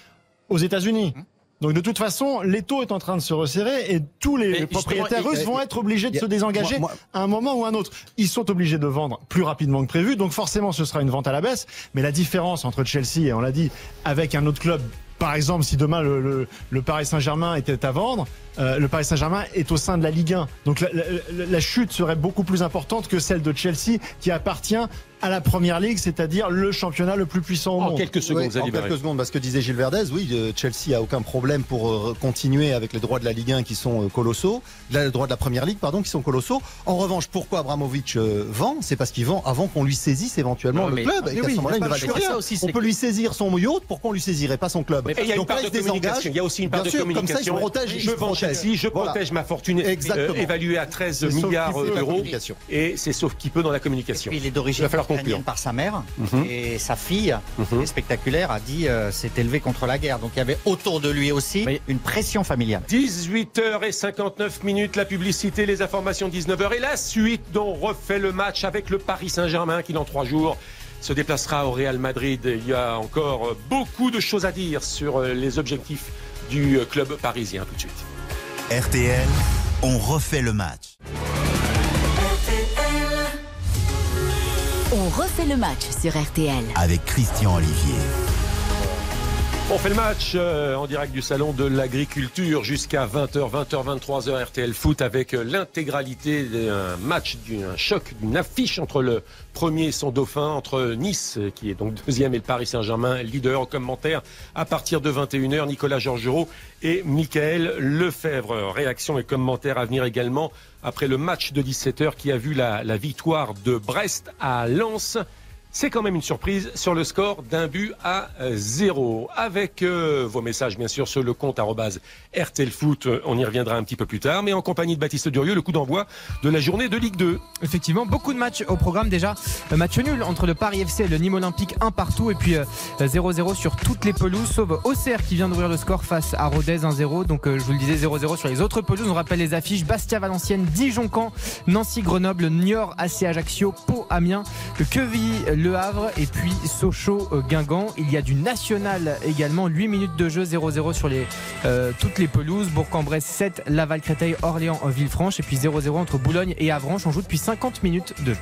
aux États-Unis. Donc de toute façon, l'étau est en train de se resserrer et tous les Mais propriétaires russes vont être obligés de se désengager moi- moi- à un moment ou à un autre. Ils sont obligés de vendre plus rapidement que prévu, donc forcément ce sera une vente à la baisse. Mais la différence entre Chelsea et on l'a dit avec un autre club, par exemple si demain le, Paris Saint-Germain était à vendre, euh, le Paris Saint-Germain est au sein de la Ligue 1. Donc la- la chute serait beaucoup plus importante que celle de Chelsea qui appartient à la Première Ligue, c'est-à-dire le championnat le plus puissant au En monde. quelques secondes, Oui, en quelques secondes, parce que disait Gilles Verdez, oui, euh, Chelsea a aucun problème pour euh, continuer avec les droits de la Ligue 1 qui sont euh, colossaux, les droits de la Première Ligue, pardon, qui sont colossaux. En revanche, pourquoi Abramovich euh, vend? C'est parce qu'il vend avant qu'on lui saisisse éventuellement Non, le mais- club. mais Et oui, ce moment-là, il il rien. Aussi, On peut lui saisir son yacht, pourquoi on lui saisirait pas son club? Et il y a une Donc là, de il se désengage. communication. Il y a aussi une part Bien de sûr, comme ça, il se communication. protège. je vends protège. Chelsea, je Voilà. protège ma fortune Exactement. évaluée à 13 C'est sauf milliards d'euros. communication. Et c'est sauf qui peut dans la communication. Il est Il d'origine va falloir conclure. Ukrainienne par sa mère Mhm. et sa fille, Mhm. est spectaculaire, a dit euh, s'est élevé contre la guerre. Donc il y avait autour de lui aussi Mais- une pression familiale. 18h59 minutes, la publicité, les informations 19h et la suite dont refait le match avec le Paris Saint-Germain qui dans trois jours se déplacera au Real Madrid. Il y a encore euh, beaucoup de choses à dire sur euh, les objectifs du club parisien tout de suite. RTL, on refait le match. On refait le match sur RTL. Avec Christian Olivier. On fait le match euh, en direct du salon de l'agriculture jusqu'à 20h, 20h, 23h RTL Foot avec euh, l'intégralité d'un match, d'un choc, d'une affiche entre le premier et son dauphin, entre Nice, euh, qui est donc [laughs] deuxième, et le Paris Saint-Germain, leader au commentaire à partir de 21h, Nicolas Georgerot et Michael Lefebvre. Réaction et commentaires à venir également après le match de 17h qui a vu la victoire de Brest à Lens. C'est quand même une surprise sur le score d'un but à euh, zéro. Avec euh, vos messages, bien sûr, sur le compte arrobase RTL Foot, euh, on y reviendra un petit peu plus tard, mais en compagnie de Baptiste Durieux, le coup d'envoi de la journée de Ligue 2. Effectivement, beaucoup de matchs au programme déjà. Match nul entre le Paris FC et le Nîmes Olympique, un partout. Et puis euh, 0-0 sur toutes les pelouses, sauf Auxerre qui vient d'ouvrir le score face à Rodez 1-0. Donc je vous le disais, 0-0 sur les autres pelouses. On rappelle les affiches Bastia Valenciennes, Dijon Caen, Nancy Grenoble, Le Havre et puis Sochaux euh, Guingamp. Il y a du national également, 8 minutes de jeu, 0-0 sur les, euh, toutes les pelouses. Bourg-en-Bresse 7, Laval Créteil, Orléans, Villefranche et puis 0-0 entre Boulogne et Avranches. On joue depuis 50 minutes de jeu.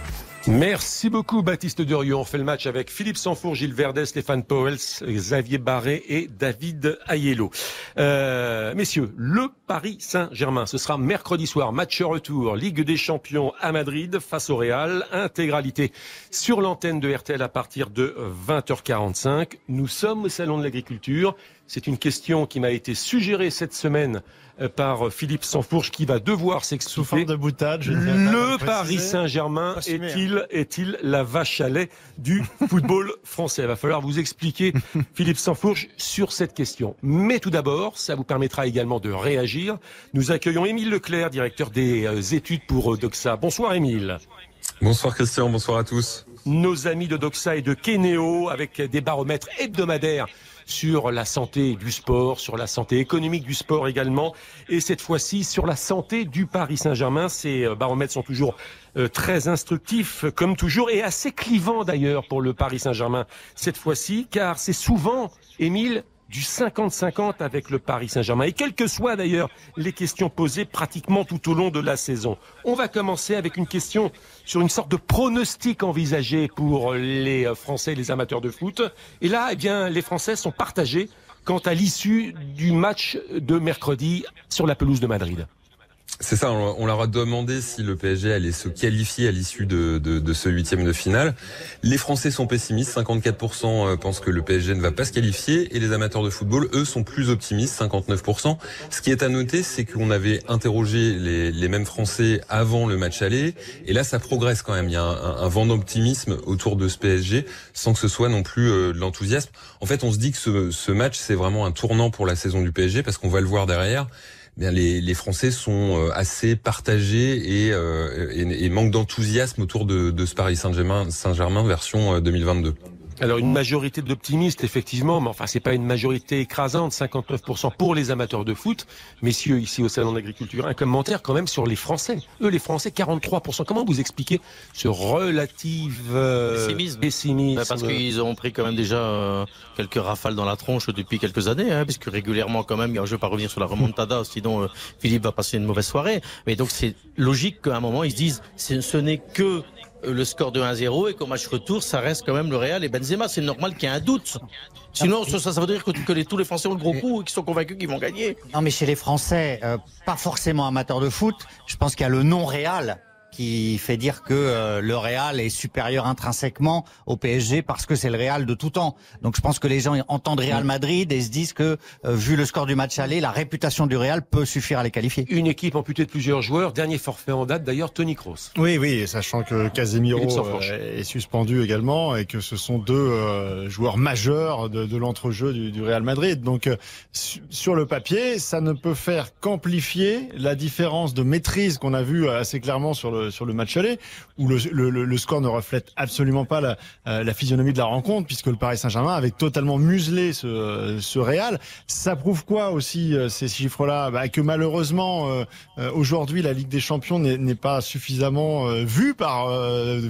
Merci beaucoup Baptiste Durieux. On fait le match avec Philippe Sanfour, Gilles Verdet, Stéphane Powels, Xavier Barré et David Ayello. Euh, messieurs, le Paris Saint-Germain, ce sera mercredi soir, match retour, Ligue des Champions à Madrid face au Real, intégralité sur l'antenne de RTL à partir de 20h45. Nous sommes au Salon de l'Agriculture. C'est une question qui m'a été suggérée cette semaine par Philippe Sanfourche qui va devoir s'expliquer. de boutade, je Le le Paris. Saint-Germain est-il est-il la vache à lait du [laughs] football français? Il va falloir vous expliquer, [laughs] Philippe Sansfourche, sur cette question. Mais tout d'abord, ça vous permettra également de réagir. Nous accueillons Émile Leclerc, directeur des euh, études pour euh, Doxa. Bonsoir Émile. Bonsoir Christian, bonsoir à tous. Nos amis de Doxa et de Kenéo avec des baromètres hebdomadaires sur la santé du sport, sur la santé économique du sport également, et cette fois-ci sur la santé du Paris Saint-Germain. Ces euh, baromètres sont toujours euh, très instructifs, comme toujours, et assez clivants d'ailleurs pour le Paris Saint-Germain cette fois-ci, car c'est souvent, Émile, du 50-50 avec le Paris Saint-Germain. Et quelles que soient d'ailleurs les questions posées pratiquement tout au long de la saison. On va commencer avec une question sur une sorte de pronostic envisagé pour les euh, Français et les amateurs de foot. Et là, eh bien, les Français sont partagés quant à l'issue du match de mercredi sur la pelouse de Madrid. C'est ça, on leur a demandé si le PSG allait se qualifier à l'issue de, de, de ce huitième de finale. Les Français sont pessimistes, 54% pensent que le PSG ne va pas se qualifier et les amateurs de football, eux, sont plus optimistes, 59%. Ce qui est à noter, c'est qu'on avait interrogé les, les mêmes Français avant le match aller et là, ça progresse quand même. Il y a un, un vent d'optimisme autour de ce PSG sans que ce soit non plus euh, de l'enthousiasme. En fait, on se dit que ce, ce match, c'est vraiment un tournant pour la saison du PSG parce qu'on va le voir derrière. Bien, les, Français sont euh, assez partagés et, euh, et, manquent d'enthousiasme autour de, de ce Paris Saint-Germain Saint-Germain version euh, 2022. Alors une majorité d'optimistes, effectivement, mais enfin c'est pas une majorité écrasante, 59% pour les amateurs de foot. Messieurs, ici au Salon de l'Agriculture, un commentaire quand même sur les Français. Eux, les Français, 43%. Comment vous expliquez ce relatif euh, Pessimisme. pessimisme Bah, parce qu'ils ont pris quand même déjà euh, quelques rafales dans la tronche depuis quelques années, hein, puisque régulièrement quand même, je ne vais pas revenir sur la remontada, [laughs] sinon euh, Philippe va passer une mauvaise soirée. Mais donc c'est logique qu'à un moment ils se disent ce, n'est que le score de 1-0 et qu'au match retour ça reste quand même le Real et Benzema. C'est normal qu'il y ait un doute. Sinon ça, ça veut dire que, que les- tous les Français ont le gros coup et qu'ils sont convaincus qu'ils vont gagner. Non, mais chez les Français, euh, pas forcément amateurs de foot, je pense qu'il y a le non réal qui fait dire que euh, le Real est supérieur intrinsèquement au PSG parce que c'est le Real de tout temps. Donc je pense que les gens entendent Real Madrid et se disent que euh, vu le score du match aller, la réputation du Real peut suffire à les qualifier. Une équipe amputée de plusieurs joueurs. Dernier forfait en date, d'ailleurs, Tony Kroos. Oui, oui, sachant que Casemiro euh, est suspendu également et que ce sont deux euh, joueurs majeurs de, de l'entrejeu du, du Real Madrid. Donc, euh, su- sur le papier, ça ne peut faire qu'amplifier la différence de maîtrise qu'on a vu assez clairement sur le sur le match aller, où le, le- le- le score ne reflète absolument pas la, euh, la physionomie de la rencontre, puisque le Paris Saint-Germain avait totalement muselé ce, ce Real. Ça prouve quoi aussi euh, ces chiffres-là? Bah, Que malheureusement, euh, euh, aujourd'hui, la Ligue des Champions n'est pas suffisamment euh, vue par euh,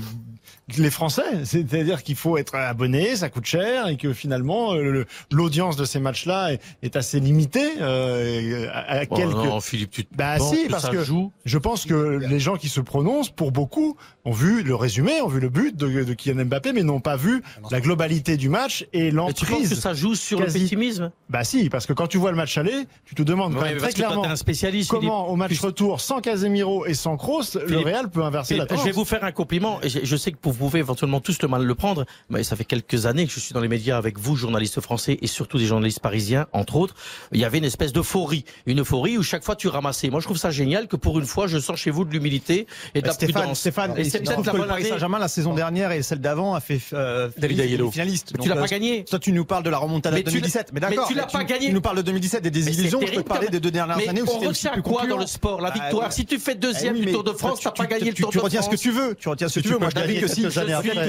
les Français. C'est-à-dire qu'il faut être abonné, ça coûte cher, et que finalement, euh, le- l'audience de ces matchs-là est, est assez limitée. euh, à, à Oh quelques... non, Philippe, tu te Bah si, parce ça que joue? je pense que les gens qui se prononcent, pour beaucoup, ont vu le résumé, ont vu le but de, de Kylian Mbappé, mais n'ont pas vu la globalité du match et Et tu penses que l'emprise. ça joue sur le quasi- pessimisme? Bah si, parce que quand tu vois le match aller, tu te demandes quand Ouais, même mais très clairement un spécialiste. comment au match retour, sans Casemiro et sans Kroos, le Real peut inverser la Philippe, je tendance. vais vous faire un compliment. Et je, je sais que vous pouvez éventuellement tous le mal le prendre, mais ça fait quelques années que je suis dans les médias avec vous, journalistes français et surtout des journalistes parisiens, entre autres. Il y avait une espèce d'euphorie, une euphorie où chaque fois tu ramassais. Moi, je trouve ça génial que pour une fois, je sens chez vous de l'humilité et de la Stéphane, prudence. Stéphane, et c'est je peut-être trouve la bonne Paris. Saint-Germain la saison dernière et celle d'avant a fait euh, David Aiello. finaliste. Mais tu l'as euh, pas gagné. Toi, tu nous parles de la remontada Mais de tu l'as- 2017. Mais mais d'accord. tu l'as mais pas gagné. Tu nous parles de 2017 et des Mais désillusions. Je peux parler des deux dernières mais années où c'était retient quoi dans le sport? La Bah, victoire. Si tu fais deuxième Eh oui, du mais Tour de France, tu- t'as pas tu- gagné le tu- Tour Tu de retiens ce que France. tu veux. Tu retiens ce que Tu tu veux. Moi, je après.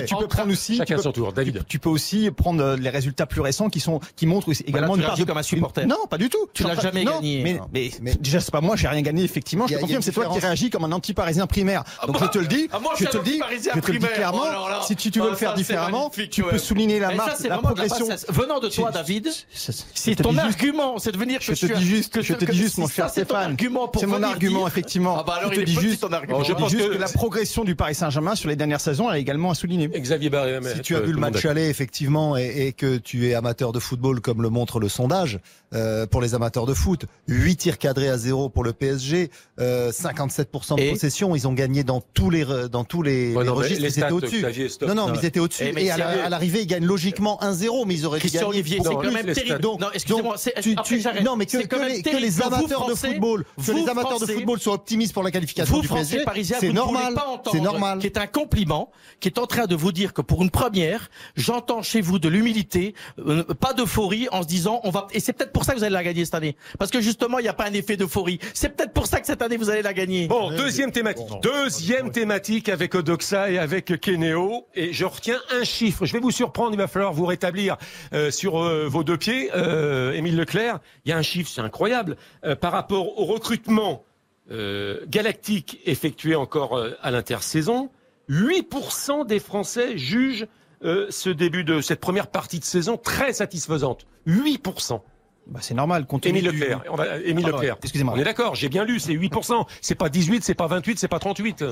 que tu peux prendre aussi. Chacun tu peux- son tour. David. Tu peux aussi prendre euh, les résultats plus récents qui sont qui montrent également tu une part de comme un supporter. Non, pas du tout. Tu l'as jamais gagné. Mais, mais, Mais- déjà c'est pas moi, j'ai rien gagné effectivement. Je te confirme, c'est toi qui réagis comme un anti-parisien primaire. Donc je te le dis, Ah, moi, je je te le dis, je te le dis clairement. Oh là là. Si tu tu veux Ah, le faire ça, c'est différemment, tu quand peux souligner la ça, marque, la la progression. Venant de toi, David, c'est ton argument, c'est de venir que Je te dis juste, je te dis juste, mon cher Stéphane. C'est mon argument, effectivement. Ah bah Je te dis juste, je pense que la progression du Paris Saint-Germain sur les dernières saisons, elle est également à souligner. Xavier Barré. Si tu as vu le match aller effectivement et que tu es amateur de football comme le montre le sondage euh, pour les amateurs de foot, 8 tirs cadrés à zéro pour le PSG, euh, 57% de Et possession, ils ont gagné dans tous les dans tous les, Ouais, non, registres, les ils étaient au-dessus. Xavier, stop. Non non, mais Non, ils étaient au-dessus Eh, et à l'arrivée ils gagnent logiquement 1-0 mais ils auraient Christian gagner Olivier, c'est quand même terrible. Donc, non, excusez-moi, tu- tu- non mais que, que les, que les amateurs de football, que les amateurs de football soient optimistes pour la qualification Vous, du PSG, c'est normal, c'est normal. qui est un compliment, qui est en train de vous dire que pour une première, j'entends chez vous de l'humilité, euh, pas d'euphorie, en se disant on va. Et c'est peut-être pour ça que vous allez la gagner cette année, parce que justement il n'y a pas un effet d'euphorie. C'est peut-être pour ça que cette année vous allez la gagner. Bon, deuxième thématique. Deuxième thématique avec Odoxa et avec Keneo. Et je retiens un chiffre. Je vais vous surprendre. Il va falloir vous rétablir euh, sur euh, vos deux pieds. Euh, Émile Leclerc, il y a un chiffre, c'est incroyable. Euh, par rapport au recrutement euh, galactique effectué encore euh, à l'intersaison, 8% des Français jugent euh, ce début de cette première partie de saison très satisfaisante. 8%. Bah, c'est normal, compte Émile du- Leclerc. On va, Émile Pardon, Leclerc. excusez-moi. On est d'accord, j'ai bien lu, c'est 8%. C'est pas 18, c'est pas 28, c'est pas 38.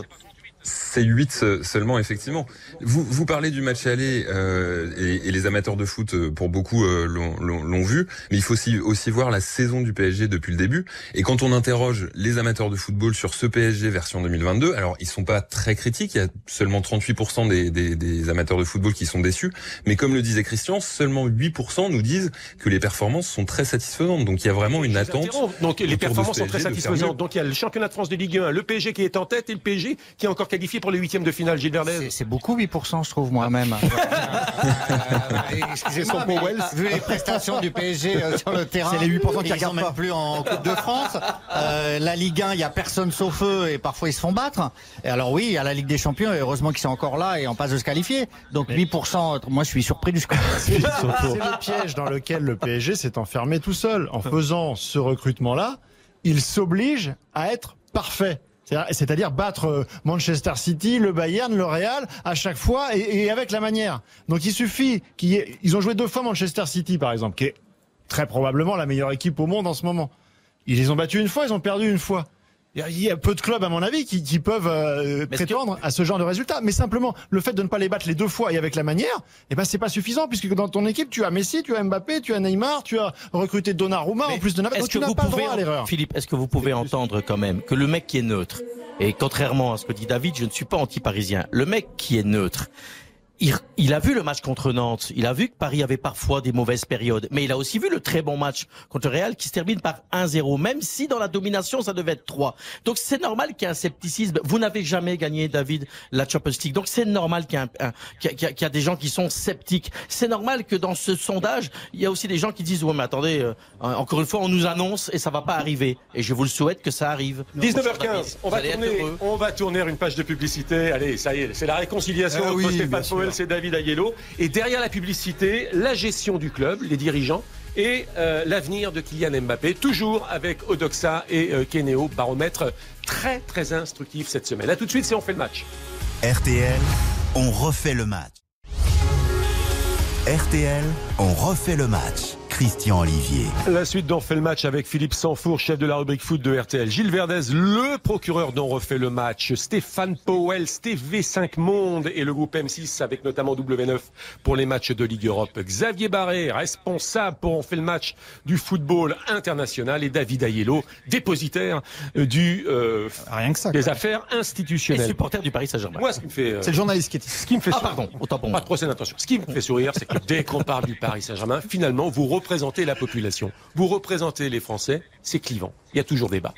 C'est 8 se- seulement, effectivement. Vous, vous parlez du match aller euh, et, et les amateurs de foot, euh, pour beaucoup, euh, l'ont- l'ont l'ont vu. Mais il faut aussi, aussi voir la saison du PSG depuis le début. Et quand on interroge les amateurs de football sur ce PSG version 2022, alors ils sont pas très critiques. Il y a seulement 38% des, des, des amateurs de football qui sont déçus. Mais comme le disait Christian, seulement 8% nous disent que les performances sont très satisfaisantes. Donc il y a vraiment une attente. Donc les performances ce sont très satisfaisantes. Donc il y a le championnat de France de Ligue 1, le PSG qui est en tête et le PSG qui est encore qualifiés pour les huitièmes de finale, Gilles Verdez. C'est- beaucoup 8%, je trouve moi-même. [laughs] Euh, Excusez-moi, vu les prestations du PSG euh, sur le terrain, C'est les 8% qui ils regardent sont même pas. plus en Coupe de France. Euh, la Ligue 1, il y a personne sauf eux et parfois ils se font battre. Et alors oui, il y a la Ligue des Champions et heureusement qu'ils sont encore là et en passe de se qualifier. Donc 8%, moi je suis surpris du score. C'est le [laughs] piège dans lequel le PSG s'est enfermé tout seul. En faisant ce recrutement-là, il s'oblige à être parfait. C'est-à-dire- battre euh, Manchester City, le Bayern, le Real à chaque fois et, avec la manière. Donc il suffit qu'il y ait- ils ont joué deux fois Manchester City par exemple, qui est très probablement la meilleure équipe au monde en ce moment. Ils les ont battus une fois, ils ont perdu une fois. Il y a peu de clubs, à mon avis, qui, qui peuvent euh, Mais prétendre à ce genre de résultat. Mais simplement, le fait de ne pas les battre les deux fois et avec la manière, eh ben, c'est pas suffisant, puisque dans ton équipe, tu as Messi, tu as Mbappé, tu as Neymar, tu as recruté Donnarumma, en plus de Navas. Est-ce Donc que tu n'as pas le pouvez, droit à l'erreur. Philippe, est-ce que vous pouvez entendre quand même que le mec qui est neutre, et contrairement à ce que dit David, je ne suis pas anti-parisien, le mec qui est neutre, il, il a vu le match contre Nantes, il a vu que Paris avait parfois des mauvaises périodes, mais il a aussi vu le très bon match contre Real qui se termine par 1-0, même si dans la domination ça devait être 3. Donc c'est normal qu'il y ait un scepticisme. Vous n'avez jamais gagné, David, la Champions League, donc c'est normal qu'il y, ait un- un- qu'il y a- qu'il y a- des gens qui sont sceptiques. C'est normal que dans ce sondage, il y a aussi des gens qui disent ouais mais attendez, euh, encore une fois on nous annonce et ça va pas arriver. Et je vous le souhaite que ça arrive. 19h15, on va, tourner, on va tourner une page de publicité. Allez, ça y est, c'est la réconciliation Ah entre oui, Stéphane et David Aiello. Et derrière la publicité, la gestion du club, les dirigeants et euh, l'avenir de Kylian Mbappé, toujours avec Odoxa et euh, Keneo, baromètre très très instructif cette semaine. À tout de suite, c'est on fait le match. RTL, on refait le match. RTL, on refait le match. Christian Olivier. La suite d'On fait le match avec Philippe Sanfour, chef de la rubrique foot de RTL. Gilles Verdez, le procureur d'On refait le match. Stéphane Powell, TV5 Monde et le groupe M6 avec notamment W9 pour les matchs de Ligue Europe. Xavier Barré, responsable pour On fait le match du football international et David Aiello, dépositaire du, euh, Rien que ça. des affaires Et institutionnelles. supporter du Paris Saint-Germain. Moi, ce qui me fait, euh, C'est le journaliste qui est ici. ce qui me fait Ah sourire- pardon, autant pour pas procès d'intention. Ce qui me fait sourire, c'est que dès qu'on parle du Paris Saint-Germain, finalement, vous représentez la population. Vous représentez les Français. C'est clivant. Il y a toujours débat.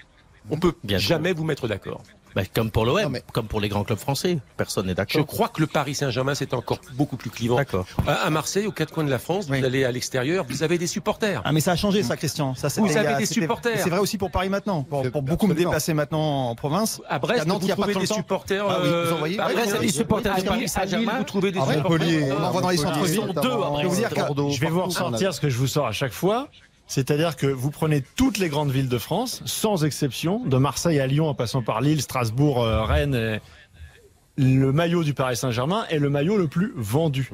On peut Bien sûr. jamais vous mettre d'accord. Bah, comme pour l'OM, mais- comme pour les grands clubs français. Personne n'est Je d'accord. crois que le Paris Saint-Germain, c'est encore beaucoup plus clivant. D'accord. À Marseille, aux quatre coins de la France, Oui. vous allez à l'extérieur, vous avez des supporters. Ah mais ça a changé ça Christian. Ça, Vous avez des supporters. C'est vrai aussi pour Paris maintenant. Pour, beaucoup me déplacer maintenant en province. À Brest, À Nantes, il vous y a pas trouvez des supporters. Ah oui, vous euh, envoyez- à Ouais, Brest, des supporters à du Paris à Saint-Germain. Vous trouvez des À supporters. On envoie dans les centres-villes. Ils sont deux, notamment, à Je vais vous Je ressortir ce que je vous sors à chaque fois. C'est-à-dire que vous prenez toutes les grandes villes de France, sans exception, de Marseille à Lyon en passant par Lille, Strasbourg, euh, Rennes. Le maillot du Paris Saint-Germain est le maillot le plus vendu.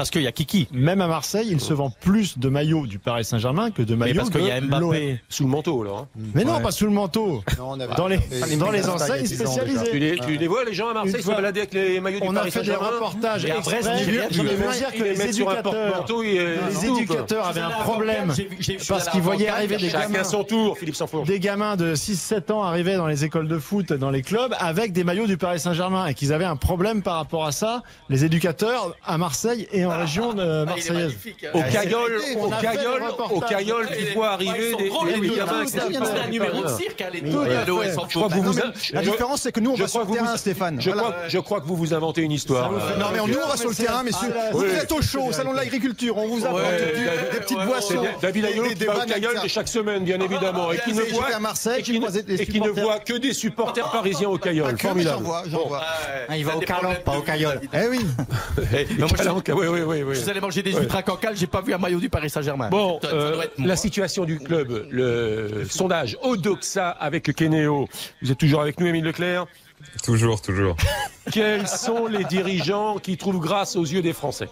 Parce qu'il y a Kiki. Même à Marseille, il se vend plus de maillots du Paris Saint-Germain que de Mais maillots parce qu'il y a. Mbappé. Sous le manteau, alors. hein. Mais non, pas sous le manteau. Non, on avait- Dans les, dans les enseignes 10 ans déjà. Tu spécialisées. les, tu les vois, les gens à Marseille se balader avec les maillots du On a Paris fait des Saint-Germain. reportages exprès. Je vais vu- dire que les éducateurs, euh, les éducateurs avaient un problème parce qu'ils voyaient arriver des gamins. son tour, Philippe des gamins de 6-7 ans arrivaient dans les écoles de foot, dans les clubs, avec des maillots du Paris Saint-Germain et qu'ils avaient un problème par rapport à ça, les éducateurs à Marseille et en région de marseillaise. Au On au a fait Caillol, le au reportage. Caillol, tu vois arriver des, gamins. C'est un numéro de cirque, hein, les La différence, c'est que nous, on va sur le terrain, Stéphane. Je crois, que vous vous inventez une histoire. Non, mais nous, on va sur le terrain, messieurs. Vous êtes au chaud, au salon de l'agriculture. On vous apporte des petites boissons. David des- qui des va au chaque semaine, bien évidemment, et qui ne voit, à Marseille, et qui ne, voit que des supporters parisiens au mais Formidable. J'en vois, j'en vois. Ah, il va au Calon, pas au Caillol. Eh oui. Moi, Oui, oui, oui. Je suis allé manger des huîtres à cancale, j'ai pas vu un maillot du Paris Saint-Germain. Bon, euh, la situation du club, le sondage Odoxa avec Kenéo. Vous êtes toujours avec nous, Émile Leclerc? Toujours, toujours. Quels sont les dirigeants qui trouvent grâce aux yeux des Français?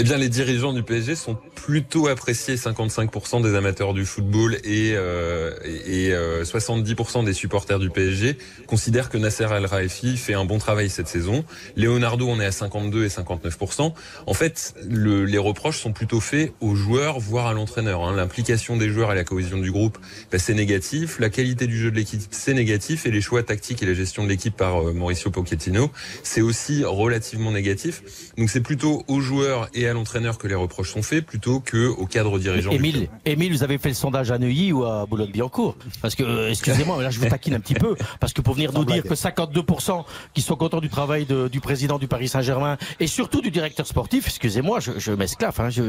Eh bien, les dirigeants du PSG sont plutôt appréciés, 55% des amateurs du football et, euh, et, et, euh, 70% des supporters du PSG considèrent que Nasser El Raifi fait un bon travail cette saison. Leonardo, on est à 52 et 59%. En fait, le- les reproches sont plutôt faits aux joueurs, voire à l'entraîneur. hein. L'implication des joueurs et la cohésion du groupe, bah, c'est négatif. La qualité du jeu de l'équipe, c'est négatif. Et les choix tactiques et la gestion de l'équipe par euh, Mauricio Pochettino, c'est aussi relativement négatif. Donc c'est plutôt aux joueurs et l'entraîneur que les reproches sont faits plutôt que au cadre dirigeant. Émile. Émile, vous avez fait le sondage à Neuilly ou à Boulogne-Billancourt Parce que, euh, excusez-moi, mais là je vous taquine un petit peu, parce que pour venir nous dire que 52% qui sont contents du travail de- du président du Paris Saint-Germain et surtout du directeur sportif, excusez-moi, je, je m'esclaffe. Hein, je,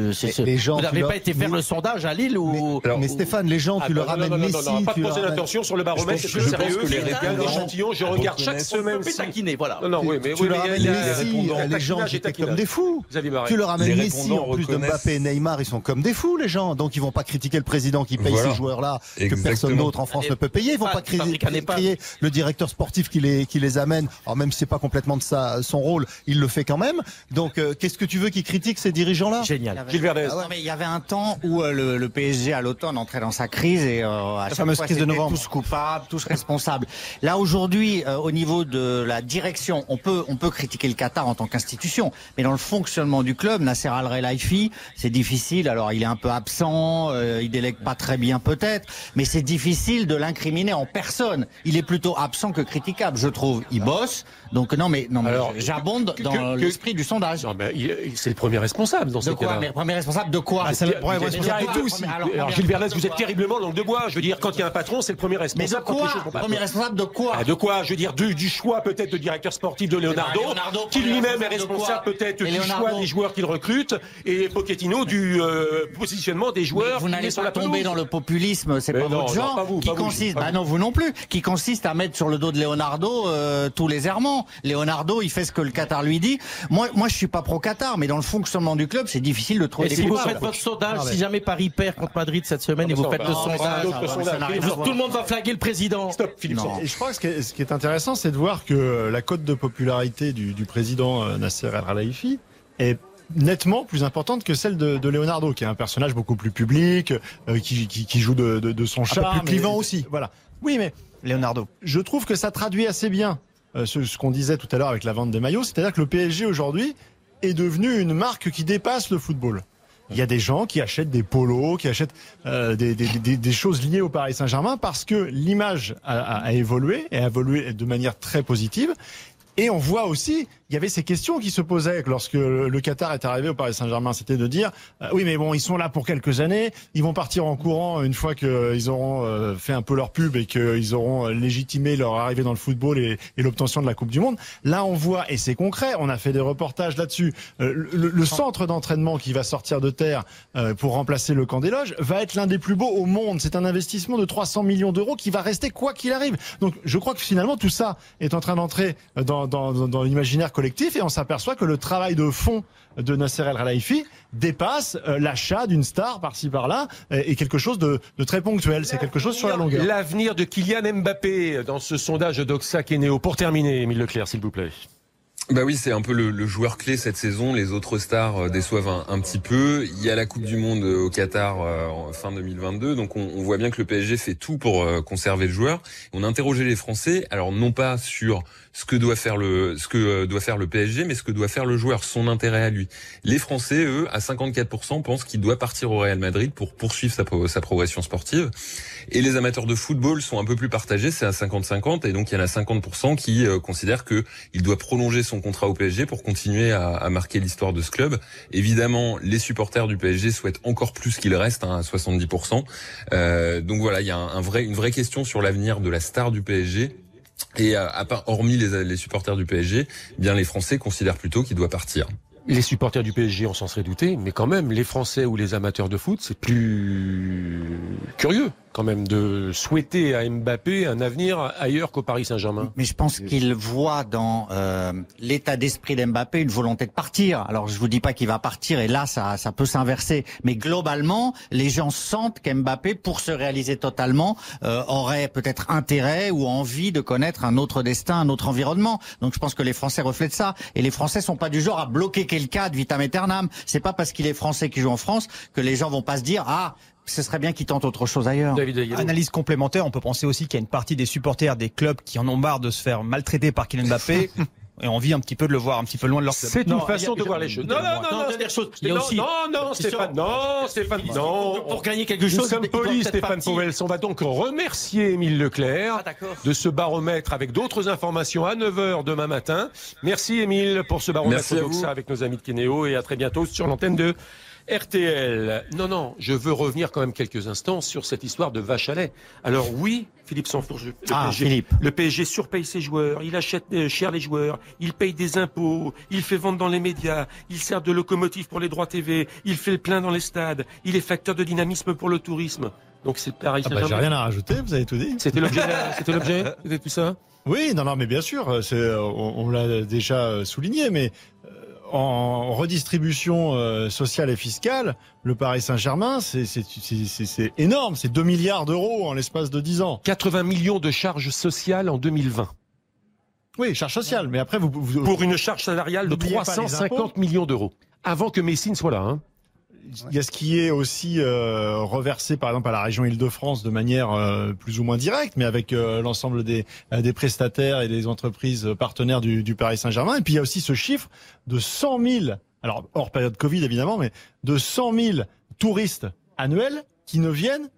les gens, vous n'avez leur- pas été faire mais- le sondage à Lille ou Mais Stéphane, les gens, tu Ah, leur non, non, non, Messi, non, non, pas tu de leur poser l'attention sur le baromètre, Je c'est sérieux. que les je regarde chaque semaine. Taquiner, voilà. Non, non, oui, mais tu oui, leur mais il y a- les gens j'étais comme des fous. Tu leur amènes Les Messi en plus de Mbappé et Neymar, ils sont comme des fous les gens. Donc ils vont pas critiquer le président qui paye Voilà. ces joueurs-là que personne d'autre en France ne peut payer. Ils vont Pas- pas cri- fabrique un EHPAD. crier le directeur sportif qui les qui les amène. Alors même si c'est pas complètement de sa son rôle, il le fait quand même. Donc euh, qu'est-ce que tu veux qu'ils critiquent ces dirigeants là Génial. Gilles Verdez. Ah ouais, mais il y avait un temps où euh, le, le PSG à l'automne entrait dans sa crise et euh, à chaque fameuse fois, crise de novembre. tous coupables, tous responsables. Là aujourd'hui, euh, au niveau de la direction, on peut on peut critiquer le Qatar en tant qu'institution, mais dans le fonctionnement du club, Nasser Al Khelaifi, c'est difficile. Alors il est un peu absent, euh, il délègue pas très bien peut-être, mais c'est difficile de l'incriminer en personne. Il est plutôt absent que critiquable, je trouve. Il bosse, donc non mais non mais Alors, j'abonde dans l'esprit du sondage. Non, mais il- c'est le premier responsable dans De ces quoi cas-là. Mais premier responsable de quoi Ah, c'est le premier Mais responsable de de quoi tout aussi. Alors, Alors, premier Gilles Verdez, responsable vous de êtes terriblement langue de bois. Je veux dire, quand il y a un patron, c'est le premier Mais de responsable. quand les quoi. Premier responsable de quoi Ah, de quoi Je veux dire, du, du choix peut-être de directeur sportif de Leonardo, Leonardo, qui lui-même est responsable de peut-être du choix des joueurs qu'il recrute, et Pochettino du euh, positionnement des Mais joueurs. vous qui n'allez pas tomber dans le populisme, c'est Mais pas non, votre non, genre. pas vous, qui pas vous, consiste, bah vous. non, vous non plus, qui consiste à mettre sur le dos de Leonardo euh, tous les errements. Leonardo, il fait ce que le Qatar lui dit. Moi, moi, je suis pas pro Qatar, mais dans le fonctionnement du club, c'est difficile de trouver Et des si vous faites votre sondage, Ah, mais- si jamais Paris perd contre Madrid cette semaine et vous faites le mais sondage, tout le monde va flaguer le président. Stop, Philippe. Je crois que ce qui est, intéressant, c'est de voir que la cote de popularité du, du président euh, Nasser El Khelaifi est nettement plus importante que celle de, de Leonardo, qui est un personnage beaucoup plus public, euh, qui, qui, qui joue de, de, de son peu charme. plus clivant et- aussi. Voilà. Oui, mais Leonardo. je trouve que ça traduit assez bien euh, ce, ce qu'on disait tout à l'heure avec la vente des maillots, c'est-à-dire que le PSG aujourd'hui est devenu une marque qui dépasse le football. Il y a des gens qui achètent des polos, qui achètent euh, des, des, des, des choses liées au Paris Saint-Germain parce que l'image a, a- a évolué et a évolué de manière très positive. Et on voit aussi, il y avait ces questions qui se posaient lorsque le Qatar est arrivé au Paris Saint-Germain, c'était de dire euh, oui mais bon ils sont là pour quelques années, ils vont partir en courant une fois qu'ils auront euh, fait un peu leur pub et qu'ils auront euh, légitimé leur arrivée dans le football et, l'obtention de la Coupe du Monde. Là on voit et c'est concret, on a fait des reportages là-dessus. Euh, le, centre d'entraînement qui va sortir de terre euh, pour remplacer le camp des loges va être l'un des plus beaux au monde. C'est un investissement de 300 millions d'euros qui va rester quoi qu'il arrive. Donc je crois que finalement tout ça est en train d'entrer dans, dans, dans l'imaginaire et on s'aperçoit que le travail de fond de Nasser El Khelaifi dépasse euh, l'achat d'une star par-ci par-là et quelque chose de, très ponctuel. C'est quelque chose sur la longueur. L'avenir de Kylian Mbappé dans ce sondage d'Oxac et Néo. Pour terminer, Émile Leclerc, s'il vous plaît. Bah oui, c'est un peu le, le joueur clé cette saison. Les autres stars euh, déçoivent un, petit peu. Il y a la Coupe du Monde euh, au Qatar euh, en fin 2022, donc on, on voit bien que le PSG fait tout pour conserver le joueur. On a interrogé les Français, alors non pas sur ce que doit faire le ce que doit faire le PSG, mais ce que doit faire le joueur, son intérêt à lui. Les Français, eux, à 54%, pensent qu'il doit partir au Real Madrid pour poursuivre sa, sa progression sportive. Et les amateurs de football sont un peu plus partagés, c'est à 50-50, et donc il y en a 50% qui euh, considèrent que il doit prolonger son contrat au PSG pour continuer à, à marquer l'histoire de ce club. Évidemment, les supporters du PSG souhaitent encore plus qu'il reste, hein, à 70%. Euh, donc voilà, il y a un, vrai, une vraie question sur l'avenir de la star du PSG. Et euh, à part, hormis les, les supporters du PSG, eh bien les Français considèrent plutôt qu'il doit partir. Les supporters du PSG, on s'en serait douté, mais quand même, les Français ou les amateurs de foot, c'est plus curieux quand même de souhaiter à Mbappé un avenir ailleurs qu'au Paris Saint-Germain. Mais je pense qu'il voit dans euh, l'état d'esprit d'Mbappé une volonté de partir. Alors je vous dis pas qu'il va partir et là ça ça peut s'inverser. Mais globalement, les gens sentent qu'Mbappé, pour se réaliser totalement, euh, aurait peut-être intérêt ou envie de connaître un autre destin, un autre environnement. Donc je pense que les Français reflètent ça. Et les Français sont pas du genre à bloquer quelqu'un ad vitam aeternam. C'est pas parce qu'il est français qui joue en France que les gens vont pas se dire ah ce serait bien qu'il tente autre chose ailleurs. David. Analyse complémentaire, on peut penser aussi qu'il y a une partie des supporters des clubs qui en ont marre de se faire maltraiter par Kylian Mbappé. [laughs] et envie un petit peu de le voir un petit peu loin de leur club. C'est une Non, façon a- de voir les choses. Non, non, non, non, dernière chose. Il y a non, aussi. non, non, Stéphane, non, Stéphane, non. Pour gagner quelque Nous chose, sommes il doit polis, Stéphane. Powell. On va donc remercier Émile Leclerc Ah, de ce baromètre avec d'autres informations à 9h demain matin. Merci Émile pour ce baromètre Merci à vous. avec nos amis de Kenéo et à très bientôt sur l'antenne de RTL. Non, non, je veux revenir quand même quelques instants sur cette histoire de vache à lait. Alors oui, Philippe Sanfourche, le, Ah, PSG, Philippe. le PSG surpaye ses joueurs, il achète euh, cher les joueurs, il paye des impôts, il fait vendre dans les médias, il sert de locomotive pour les droits TV, il fait le plein dans les stades, il est facteur de dynamisme pour le tourisme. Donc c'est pareil. Ah bah, j'ai rien à rajouter, vous avez tout dit. C'était l'objet, [laughs] c'était l'objet, c'était tout ça? Oui, non, non, mais bien sûr, euh, on, on l'a déjà euh, souligné, mais en redistribution euh, sociale et fiscale, le Paris Saint-Germain, c'est, énorme, c'est 2 milliards d'euros en l'espace de 10 ans. 80 millions de charges sociales en 2020 Oui, charge sociale, mais après vous, vous pour une charge salariale de N'oubliez pas les 350 impôts. millions d'euros. Avant que Messine soit là. Hein. Il y a ce qui est aussi euh, reversé par exemple à la région Île-de-France de manière euh, plus ou moins directe, mais avec euh, l'ensemble des, euh, des prestataires et des entreprises partenaires du, du Paris Saint-Germain. Et puis il y a aussi ce chiffre de 100 000, alors hors période Covid évidemment, mais de 100 000 touristes annuels qui ne viennent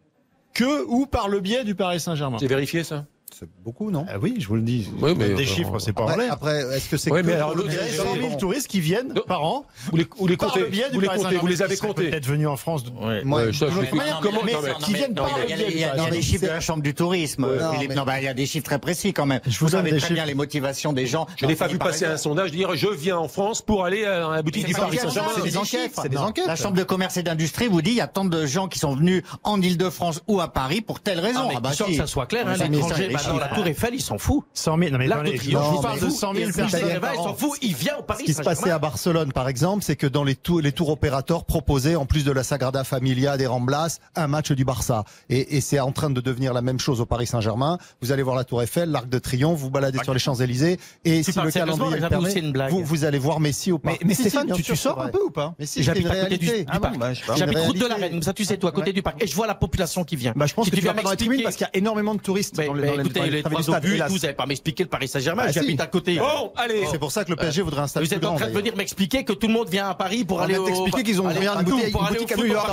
que ou par le biais du Paris Saint-Germain. J'ai vérifié ça? C'est beaucoup, non? Ah oui, je vous le dis. Oui, mais, des euh, chiffres, c'est pas en Après, l'air. après, est-ce que c'est Ouais, que mais alors, le le- PSG 100 000 touristes qui viennent Non. par an Vous les, vous les par comptez, le biais du vous les comptez, vous les avez comptés. Peut-être venus en France. Ouais. Moi, Ouais, je les- mais- comment- mais- qui viennent par il y a- des chiffres de la Chambre du tourisme, Non, bah, il y a des chiffres très précis quand même. Je vous savez très bien les motivations des gens. Je n'ai pas vu passer un sondage dire je viens en France pour aller à la boutique du Paris c'est Saint-Germain. des C'est des enquêtes. c'est des enquêtes. La Chambre de commerce et d'industrie vous dit il y a tant de gens qui sont venus en Ile-de-France ou à Paris pour telle raison. Ah, mais Ah bah que ça soit clair, hein, l'étranger, mais la. Tour Eiffel, il s'en fout. 100 000, non mais L'arc de Triomphe, je je vous parle de 100 000 il personnes. s'en fout, il vient au Paris Ce qui se passait à Barcelone, par exemple, c'est que dans les, tours, les tours opérateurs proposaient, en plus de la Sagrada Familia des Ramblas, un match du Barça. Et, et c'est en train de devenir la même chose au Paris Saint-Germain. Vous allez voir la Tour Eiffel, l'Arc de Triomphe, vous baladez sur les Champs-Élysées. Et si le calendrier mais le permet, une blague. vous, vous allez voir Messi au Mais, Parc. mais Si, si, Stéphane, tu, sors un peu ou pas Mais si, J'habite à côté du, Ah parc. bah. J'habite route de la. Reine, comme ça tu sais, toi, à côté du parc. Et je vois la population qui vient. Bah, je pense Si que tu vas m'expliquer- parce qu'il y a énormément de touristes Mais, mais dans les- écoutez, les trois obus, vous n'avez pas m'expliquer le Paris Saint-Germain, Ah, j'habite si. à côté. Bon, allez. C'est pour ça que le PSG voudrait un stade Vous plus êtes en train de venir m'expliquer que tout le monde vient à Paris pour On aller t'expliquer qu'ils ont ouvert une boutique- à New York.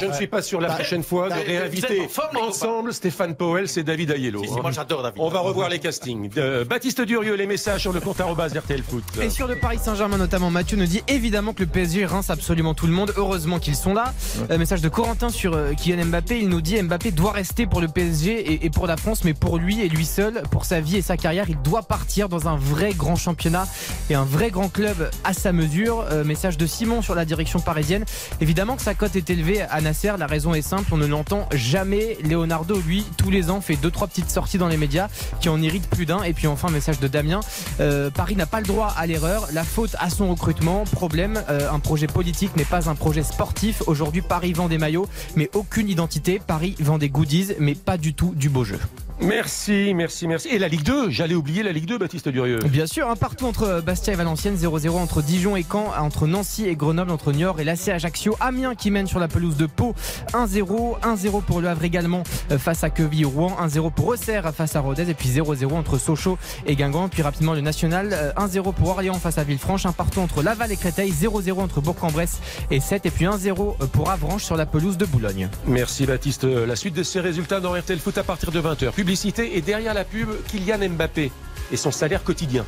Je ne suis pas sûr la prochaine fois de êtes réinviter ensemble Stéphane Powell, c'est David Ayello. Moi j'adore David. On va revoir les castings. Euh, Baptiste Durieux, les messages sur le compte arrobas RTL Foot. Et sur le Paris Saint-Germain notamment, Mathieu nous dit évidemment que le PSG rince absolument tout le monde. Heureusement qu'ils sont là. Euh, message de Corentin sur euh, Kylian Mbappé. Il nous dit Mbappé doit rester pour le PSG et, et pour la France, mais pour lui et lui seul, pour sa vie et sa carrière, il doit partir dans un vrai grand championnat et un vrai grand club à sa mesure. Euh, message de Simon sur la direction parisienne. Évidemment que sa cote est élevée à Nasser. La raison est simple, on ne l'entend jamais. Leonardo, lui, tous les ans, fait deux trois petites sorties dans les médias qui en irritent plus d'un. Et puis enfin, message de Damien. Euh, Paris n'a pas le droit à l'erreur. La faute à son recrutement. Problème, euh, un projet politique n'est pas un projet sportif. Aujourd'hui, Paris vend des maillots, mais aucune identité. Paris vend des goodies, mais pas du tout du beau jeu. Merci, merci, merci. Et la Ligue 2, j'allais oublier la Ligue 2, Baptiste Durieux. Bien sûr, un partout entre Bastia et Valenciennes, 0-0 entre Dijon et Caen, entre Nancy et Grenoble, entre Niort et l'AC Ajaccio, Amiens qui mène sur la pelouse de Pau, 1-0, 1-0 pour le Havre également euh, face à Queville Rouen, 1-0 pour Auxerre face à Rodez et puis 0-0 entre Sochaux et Guingamp, puis rapidement le National, euh, 1-0 pour Orléans face à Villefranche, un partout entre Laval et Créteil, 0-0 entre Bourg-en-Bresse et 7 et puis 1-0 pour Avranches sur la pelouse de Boulogne. Merci Baptiste. La suite de ces résultats dans RTL Foot à partir de 20h. Publicité et derrière la pub, Kylian Mbappé et son salaire quotidien.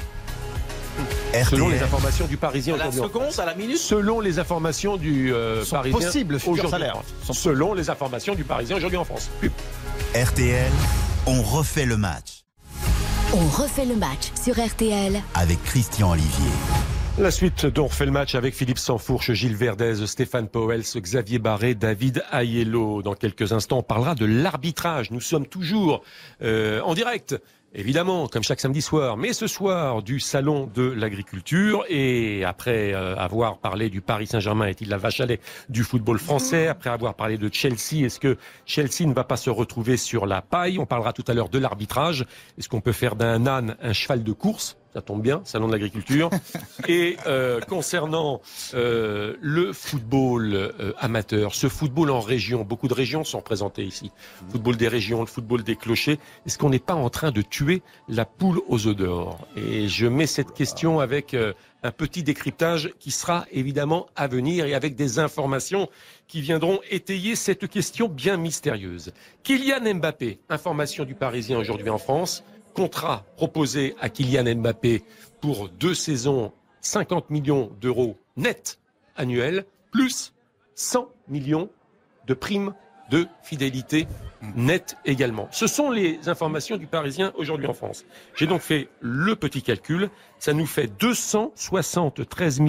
Selon les informations du Parisien À la aujourd'hui en seconde, France. à la minute. Selon les informations du euh, Son Parisien possible aujourd'hui en salaire. France. Selon les informations du Parisien aujourd'hui en France. Pub. RTL, on refait le match On refait le match sur RTL avec Christian Olivier. La suite dont on refait le match avec Philippe Sansfourche, Gilles Verdez, Stéphane Powels, Xavier Barré, David Aiello. Dans quelques instants, on parlera de l'arbitrage. Nous sommes toujours euh, en direct. Évidemment, comme chaque samedi soir, mais ce soir du salon de l'agriculture et après euh, avoir parlé du Paris Saint-Germain, est-il la vache à lait du football français? Après avoir parlé de Chelsea, est-ce que Chelsea ne va pas se retrouver sur la paille? On parlera tout à l'heure de l'arbitrage. Est-ce qu'on peut faire d'un âne un cheval de course? Ça tombe bien, salon de l'agriculture. [laughs] Et euh, concernant euh, le football euh, amateur, ce football en région, beaucoup de régions sont représentées ici. Le football des régions, le football des clochers. Est-ce qu'on n'est pas en train de tuer la poule aux œufs d'or? Et je mets cette question avec euh, un petit décryptage qui sera évidemment à venir et avec des informations qui viendront étayer cette question bien mystérieuse. Kylian Mbappé, information du Parisien aujourd'hui en France, contrat proposé à Kylian Mbappé pour deux saisons, 50 millions d'euros net annuels, plus 100 millions de primes de fidélité net également. Ce sont les informations du Parisien aujourd'hui en France. J'ai donc fait le petit calcul. Ça nous fait 273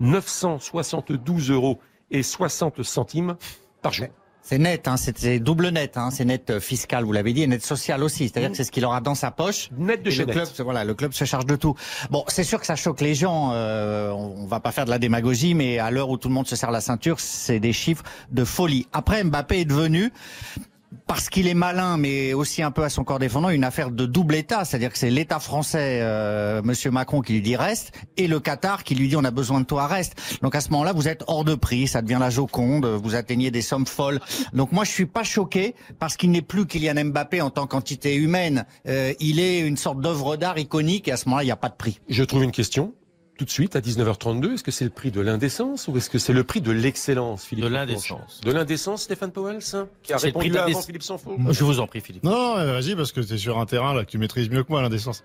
972 euros et 60 centimes par jour. C'est net, hein, c'est double net, hein, c'est net euh, fiscal, vous l'avez dit, et net social aussi. C'est-à-dire que c'est ce qu'il aura dans sa poche. Net de chez le net. club, se- voilà, le club se charge de tout. Bon, c'est sûr que ça choque les gens. euh, on, on va pas faire de la démagogie, mais à l'heure où tout le monde se serre la ceinture, c'est des chiffres de folie. Après, Mbappé est devenu parce qu'il est malin, mais aussi un peu à son corps défendant, une affaire de double État, c'est-à-dire que c'est l'État français, euh, Monsieur Macron, qui lui dit reste, et le Qatar qui lui dit on a besoin de toi, reste. Donc à ce moment-là, vous êtes hors de prix, ça devient la Joconde, vous atteignez des sommes folles. Donc moi, je suis pas choqué parce qu'il n'est plus Kylian Mbappé en tant qu'entité humaine. Euh, il est une sorte d'œuvre d'art iconique, et à ce moment-là, il n'y a pas de prix. Je trouve une question tout de suite à 19h32. Est-ce que c'est le prix de l'indécence ou est-ce que c'est le prix de l'excellence, Philippe De l'indécence. De l'indécence, Stéphane Powell, ça Qui a C'est le prix répondu de avant l'indécence. Philippe Sanfo Je vous en prie, Philippe. Non, vas-y, parce que t'es sur un terrain là que tu maîtrises mieux que moi, l'indécence.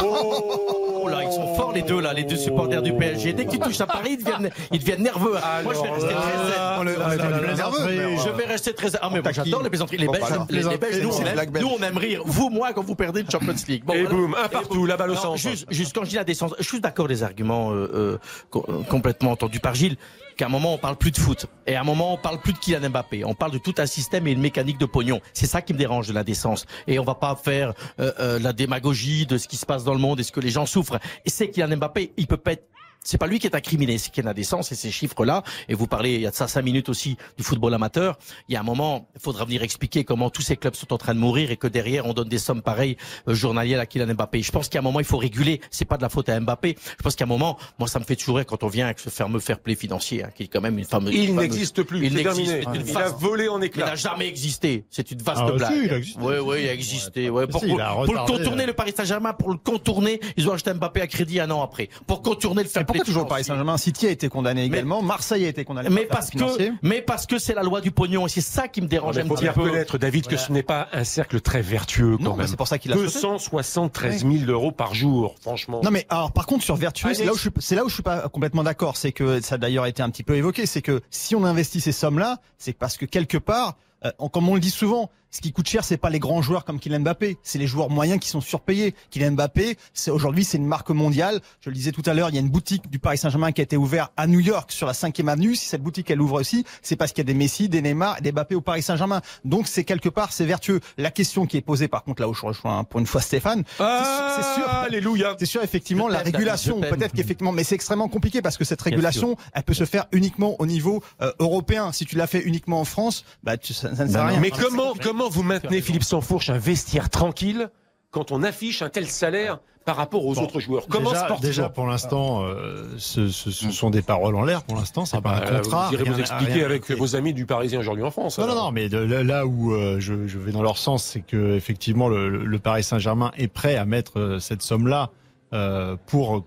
Oh [laughs] [laughs] là, ils sont forts les deux là, les deux supporters du PSG. Dès que tu touches à Paris, ils deviennent, ils deviennent nerveux. Moi, je vais rester très nerveux, Je vais rester très zen. Ah mais moi, j'adore les plaisanteries. Les Bon, Belges, les, les Belges, nous, on C'est aime, nous on aime rire. Vous, moi, quand vous perdez le Champions League. Bon, Et voilà. boum, un partout, la balle au centre. Juste, juste quand je dis la descente, je suis d'accord des arguments euh, euh, euh, complètement entendus par Gilles. Qu'à un moment on parle plus de foot et à un moment on parle plus de Kylian Mbappé. On parle de tout un système et une mécanique de pognon. C'est ça qui me dérange de l'indécence. Et on va pas faire euh, euh, la démagogie de ce qui se passe dans le monde et ce que les gens souffrent. Et c'est Kylian Mbappé, il peut pas être c'est pas lui qui est incriminé, c'est qu'il y a l'indécence et ces chiffres-là. Et vous parlez, il y a de ça cinq minutes aussi du football amateur. Il y a un moment, il faudra venir expliquer comment tous ces clubs sont en train de mourir et que derrière on donne des sommes pareilles euh, journalières à Kylian Mbappé. Je pense qu'à un moment il faut réguler. C'est pas de la faute à Mbappé. Je pense qu'à un moment, moi ça me fait toujours rire quand on vient avec ce fameux fair play financier, hein, qui est quand même une fameuse. Il fameuse- n'existe plus, Il n'existe- une Il a volé en Il éclats. n'a jamais existé. C'est une vaste Ah, si, blague. il a existé. Oui, oui, il a existé. Ouais, pour, Si, il a pour- pour le retardé, contourner euh. le Paris Saint-Germain, pour le contourner, ils ont acheté Mbappé à crédit un an après. Pour contourner le fair Mais pourquoi toujours le Paris. Saint-Germain City a été condamné également, Marseille a été condamné. Mais par parce que, mais parce que c'est la loi du pognon et c'est ça qui me dérange Il un faut petit bien peu. reconnaître, David, que ce n'est pas un cercle très vertueux quand Non, même. c'est pour ça qu'il a sauté. 273 000 euros par jour, franchement. Non mais alors par contre sur vertueux, c'est là où je suis, c'est là où je suis pas complètement d'accord. C'est que ça a d'ailleurs été un petit peu évoqué, c'est que si on investit ces sommes-là, c'est parce que quelque part, euh, on- comme on le dit souvent, ce qui coûte cher, c'est pas les grands joueurs comme Kylian Mbappé, c'est les joueurs moyens qui sont surpayés. Kylian Mbappé, c'est aujourd'hui c'est une marque mondiale. Je le disais tout à l'heure, il y a une boutique du Paris Saint-Germain qui a été ouverte à New York sur la 5e avenue. Si cette boutique elle ouvre aussi, c'est parce qu'il y a des Messi, des Neymar, et des Mbappé au Paris Saint-Germain. Donc c'est quelque part c'est vertueux. La question qui est posée par contre là où je rejoins pour une fois Stéphane, Ah, c'est sûr. Alléluia. c'est sûr, effectivement, Je la régulation, peut-être qu'effectivement, mais c'est extrêmement compliqué parce que cette régulation, elle peut se faire uniquement au niveau euh, européen. Si tu l'as fait uniquement en France, bah, tu, ça, ça ne sert à rien. Mais comment, comment vous maintenez, Philippe Sansfourche, un vestiaire tranquille quand on affiche un tel salaire par rapport aux Bon, autres joueurs? Comment déjà, déjà, pour l'instant, euh, ce, ce- ce sont des paroles en l'air. Pour l'instant, c'est pas Euh, un contrat. Vous irez rien- vous expliquer rien- avec vos amis du Parisien aujourd'hui en France. Non, non, alors. non, mais de là, où euh, je, je vais dans leur sens, c'est que effectivement le, le Paris Saint-Germain est prêt à mettre euh, cette somme-là euh, pour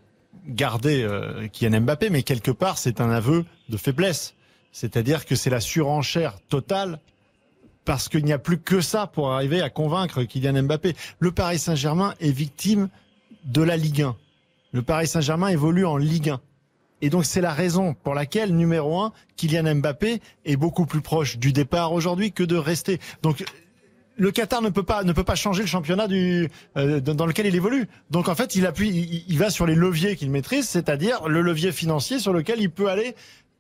garder Kylian Mbappé, mais quelque part c'est un aveu de faiblesse. C'est-à-dire que c'est la surenchère totale parce qu'il n'y a plus que ça pour arriver à convaincre Kylian Mbappé. Le Paris Saint-Germain est victime de la Ligue 1. Le Paris Saint-Germain évolue en Ligue 1. Et donc c'est la raison pour laquelle, numéro un, Kylian Mbappé est beaucoup plus proche du départ aujourd'hui que de rester. Donc le Qatar ne peut pas ne peut pas changer le championnat du euh, dans lequel il évolue. Donc en fait, il appuie, il va sur les leviers qu'il maîtrise, c'est-à-dire le levier financier sur lequel il peut aller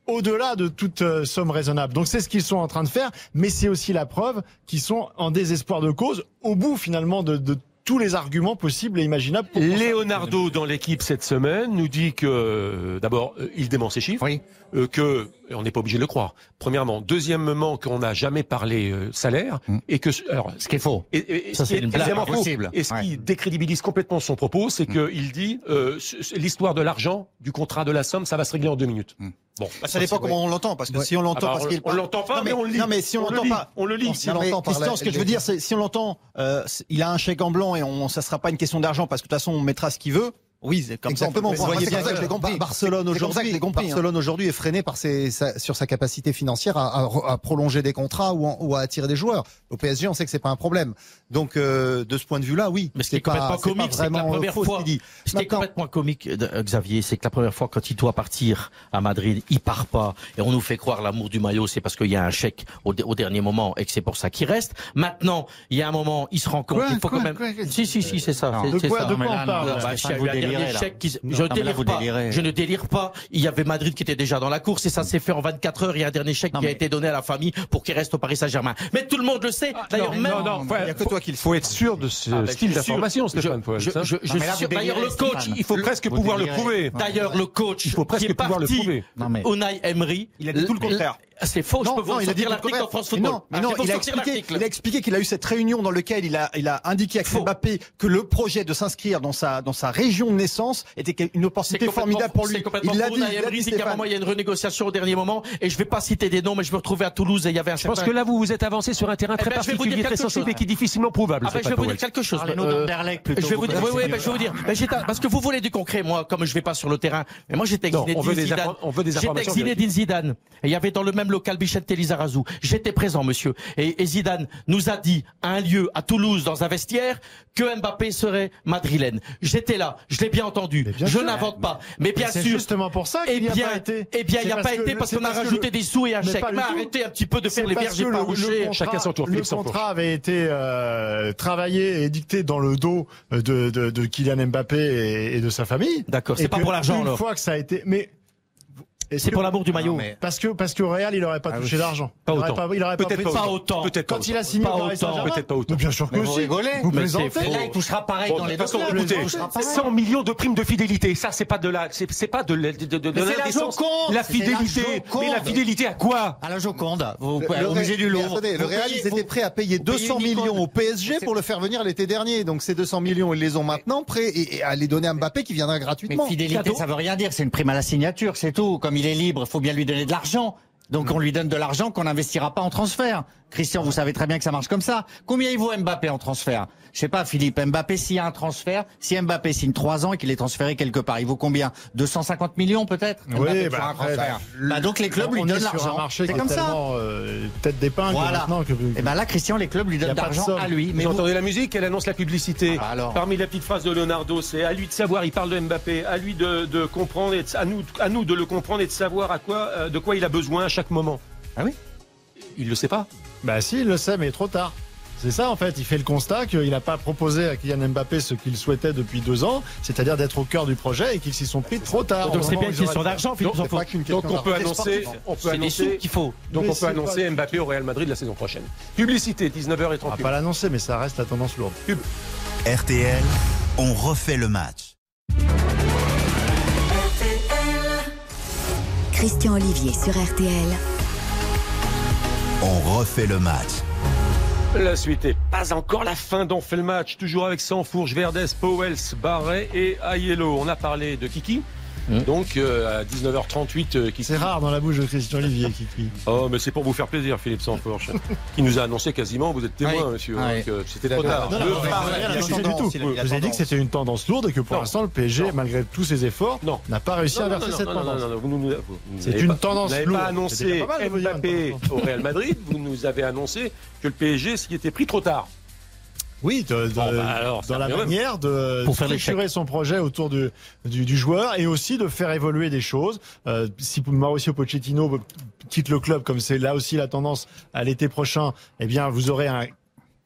au-delà de toute euh, somme raisonnable. Donc c'est ce qu'ils sont en train de faire, mais c'est aussi la preuve qu'ils sont en désespoir de cause au bout finalement de, de tous les arguments possibles et imaginables. Pour Leonardo dans l'équipe cette semaine nous dit que euh, d'abord euh, il dément ses chiffres, euh, que on n'est pas obligé de le croire. Premièrement, deuxièmement qu'on n'a jamais parlé euh, salaire et que alors Ce qui est faux. et, et- Ça, ce qui c'est est une blague faux, impossible. Et ce qui Ouais. décrédibilise complètement son propos, c'est qu'il dit euh, l'histoire de l'argent, du contrat, de la somme, ça va se régler en deux minutes. Bon, Bah, ça dépend comment on l'entend, parce que si on l'entend Ah bah, on- on l'entend pas, non, mais on le lit. Non mais si on, On le l'entend pas, on le lit. Si on Non, mais Christian, ce que je veux dire, c'est si on l'entend, euh, il a un chèque en blanc et on, ça sera pas une question d'argent parce que de toute façon on mettra ce qu'il veut. Oui, c'est comme Exactement. ça. Vous voyez c'est bien ça que je l'ai compris. Bar- Barcelone aujourd'hui, hein. Barcelone aujourd'hui est freiné par ses, sa- sur sa capacité financière à, à- à prolonger des contrats ou, en- ou à attirer des joueurs. Au PSG, on sait que c'est pas un problème. Donc euh, de ce point de vue-là, oui. Mais ce qui est complètement pas comique, c'est la vraiment première ce fois, dit. ce qui est complètement comique, euh, Xavier, c'est que la première fois quand il doit partir à Madrid, il part pas et on nous fait croire l'amour du maillot, c'est parce qu'il y a un chèque au, au dernier moment et que c'est pour ça qu'il reste. Maintenant, il y a un moment, il se rend compte, Quoi, il faut quoi, quand même. quoi, si si si, c'est ça. De c'est quoi- de on parle Ah délirez, qui- Non, je ne là, délire vous pas. délirez. Je ne délire pas. Il y avait Madrid qui était déjà dans la course et ça s'est fait en 24 heures. Il y a un dernier chèque Non, qui a été donné à la famille pour qu'il reste au Paris Saint-Germain. Mais tout le monde le sait. D'ailleurs, même. non, non, faut, il y a que faut- toi qui le faut être sûr de ce Ah, style d'information, Stéphane. D'ailleurs, le coach. Il faut presque pouvoir le prouver. D'ailleurs, le coach Il faut presque pouvoir le prouver. Unai Emery, Il a dit tout le contraire. C'est faux, je Non, peux vous non, il a dit l'article en France Football. non, mais Ah, non, je il a expliqué, il a expliqué qu'il a eu cette réunion dans laquelle il a, il a indiqué à. Mbappé que le projet de s'inscrire dans sa, dans sa région de naissance était une opportunité formidable pour lui. Il l'a dit, il Emery dit, dit qu'à un Stéphane. moment, il y a une renégociation au dernier moment et je vais pas citer des noms, mais je me retrouvais à Toulouse et il y avait un Je pense certain- que là, vous vous êtes avancé sur un terrain Eh très ben, je vais vous particulier, dire très quelque sensible chose. et qui est difficilement prouvable. Ah ben, je vais vous dire quelque chose. Euh, plutôt. Je vais vous dire, oui, oui, ben, je vais vous dire, ben, j'étais- parce que vous voulez du concret, moi, comme je vais pas sur le terrain. Mais moi, j'étais on veut des Zidane. on veut des J'étais Zinedine Zidane. Et il y avait dans le même local Michel Lizarazu. J'étais présent, monsieur. Et, et Zidane nous a dit à un lieu à Toulouse, dans un vestiaire, que Mbappé serait madrilène. J'étais là. Je l'ai bien entendu. bien je n'invente pas. Mais bien c'est sûr. justement pour ça Eh qu'il n'y a bien, pas été. eh bien, il n'y a C'est pas été parce c'est qu'on a rajouté le- des sous et un chèque. Mais arrêtez un petit peu de C'est faire les que le- pas Chacun son tour, Le contrat avait été euh, travaillé et dicté dans le dos de, de, de Kylian Mbappé et, et de sa famille. D'accord, c'est Et pas pour l'argent, Une fois que ça a été, mais C'est que- pour l'amour du maillot. Parce que parce qu'au Real, il aurait pas touché d'argent. Pas il aurait autant. pas, il aurait pas Peut-être pas Pas autant. Peut-être pas Quand il a autant. signé Pas autant. Peut-être pas autant. Mais bien sûr que Mais vous si. rigolez Vous Mais plaisantez. là, il touchera pareil Bon, dans de les deux façon, clubs. écoutez, Il touchera pareil. 100 millions de primes de fidélité, ça c'est pas de la, c'est pas de la- de, de, de Mais c'est la l'indécence. Joconde, La c'est la fidélité, mais la fidélité à quoi? À la Joconde, au musée du mais Louvre. attendez, le Real, ils étaient prêts à payer vous payez 200 une icône. millions au PSG pour le faire venir l'été dernier. Donc ces 200 millions, ils les ont maintenant prêts et, à les donner à Mbappé qui viendra Mais gratuitement. fidélité, Cadeau. ça veut rien dire. C'est une prime à la signature, c'est tout. Comme il est libre, il faut bien lui donner de l'argent. Donc on lui donne de l'argent qu'on n'investira pas en transfert. Christian, vous savez très bien que ça marche comme ça. Combien il vaut Mbappé en transfert? Je sais pas, Philippe. Mbappé, s'il y a un transfert, si Mbappé signe 3 ans et qu'il est transféré quelque part, il vaut combien? 250 millions peut-être? Oui, Mbappé, bah après, bah, Bah, donc les clubs lui donnent l'argent. C'est comme ça. euh, tête d'épingle Voilà. maintenant que. Et ben là, Christian, les clubs lui donnent de l'argent à lui. Mais Vous vous- entendez la musique, elle annonce la publicité. Ah, alors. Parmi la petite phrase de Leonardo, c'est à lui de savoir, il parle de Mbappé, à lui de, de comprendre, et de- à, nous, à nous de le comprendre et de savoir à quoi, euh, de quoi il a besoin à chaque moment. Ah oui? Il le sait pas. Bah si, il le sait, mais trop tard. C'est ça en fait, il fait le constat qu'il n'a pas proposé à Kylian Mbappé ce qu'il souhaitait depuis deux ans, c'est-à-dire d'être au cœur du projet et qu'ils s'y sont pris trop tard. Donc c'est bien une question d'argent, Philippe Donc, on peut annoncer, on peut annoncer, qu'il faut. donc Mais on peut annoncer pas- Mbappé au Real Madrid la saison prochaine. Publicité, 19h30. On va pas l'annoncer, mais ça reste la tendance lourde. RTL, on refait le match. Christian Olivier sur RTL. On refait le match. La suite est pas encore la fin d'on fait le match. Toujours avec Sanfourche, Verdes, Powells, Barret et Aiello. On a parlé de Kiki. Donc euh, à 19h38, euh, Kiki. C'est rare dans la bouche de Christian Olivier, Kiki. Oh, mais c'est pour vous faire plaisir, Philippe Sanfourche, [laughs] qui nous a annoncé quasiment, vous êtes témoin, Oui. monsieur, Oui. hein, que c'était trop tard. Non, non, non, tendance. vous ai dit que c'était une tendance lourde et que pour Non. l'instant, le PSG, Non. malgré tous ses efforts, Non. n'a pas réussi à Non, non, verser non, cette non, non, tendance. non, non, vous nous- vous- vous C'est une tendance Vous n'avez lourde. pas annoncé Mbappé au Real Madrid, vous nous avez annoncé que le PSG s'y était pris trop tard. Oui, de- de- Bon, bah alors, dans la manière de Pour structurer son projet autour du, du, du joueur et aussi de faire évoluer des choses. Euh, si Mauricio Pochettino quitte le club, comme c'est là aussi la tendance à l'été prochain, eh bien, vous aurez un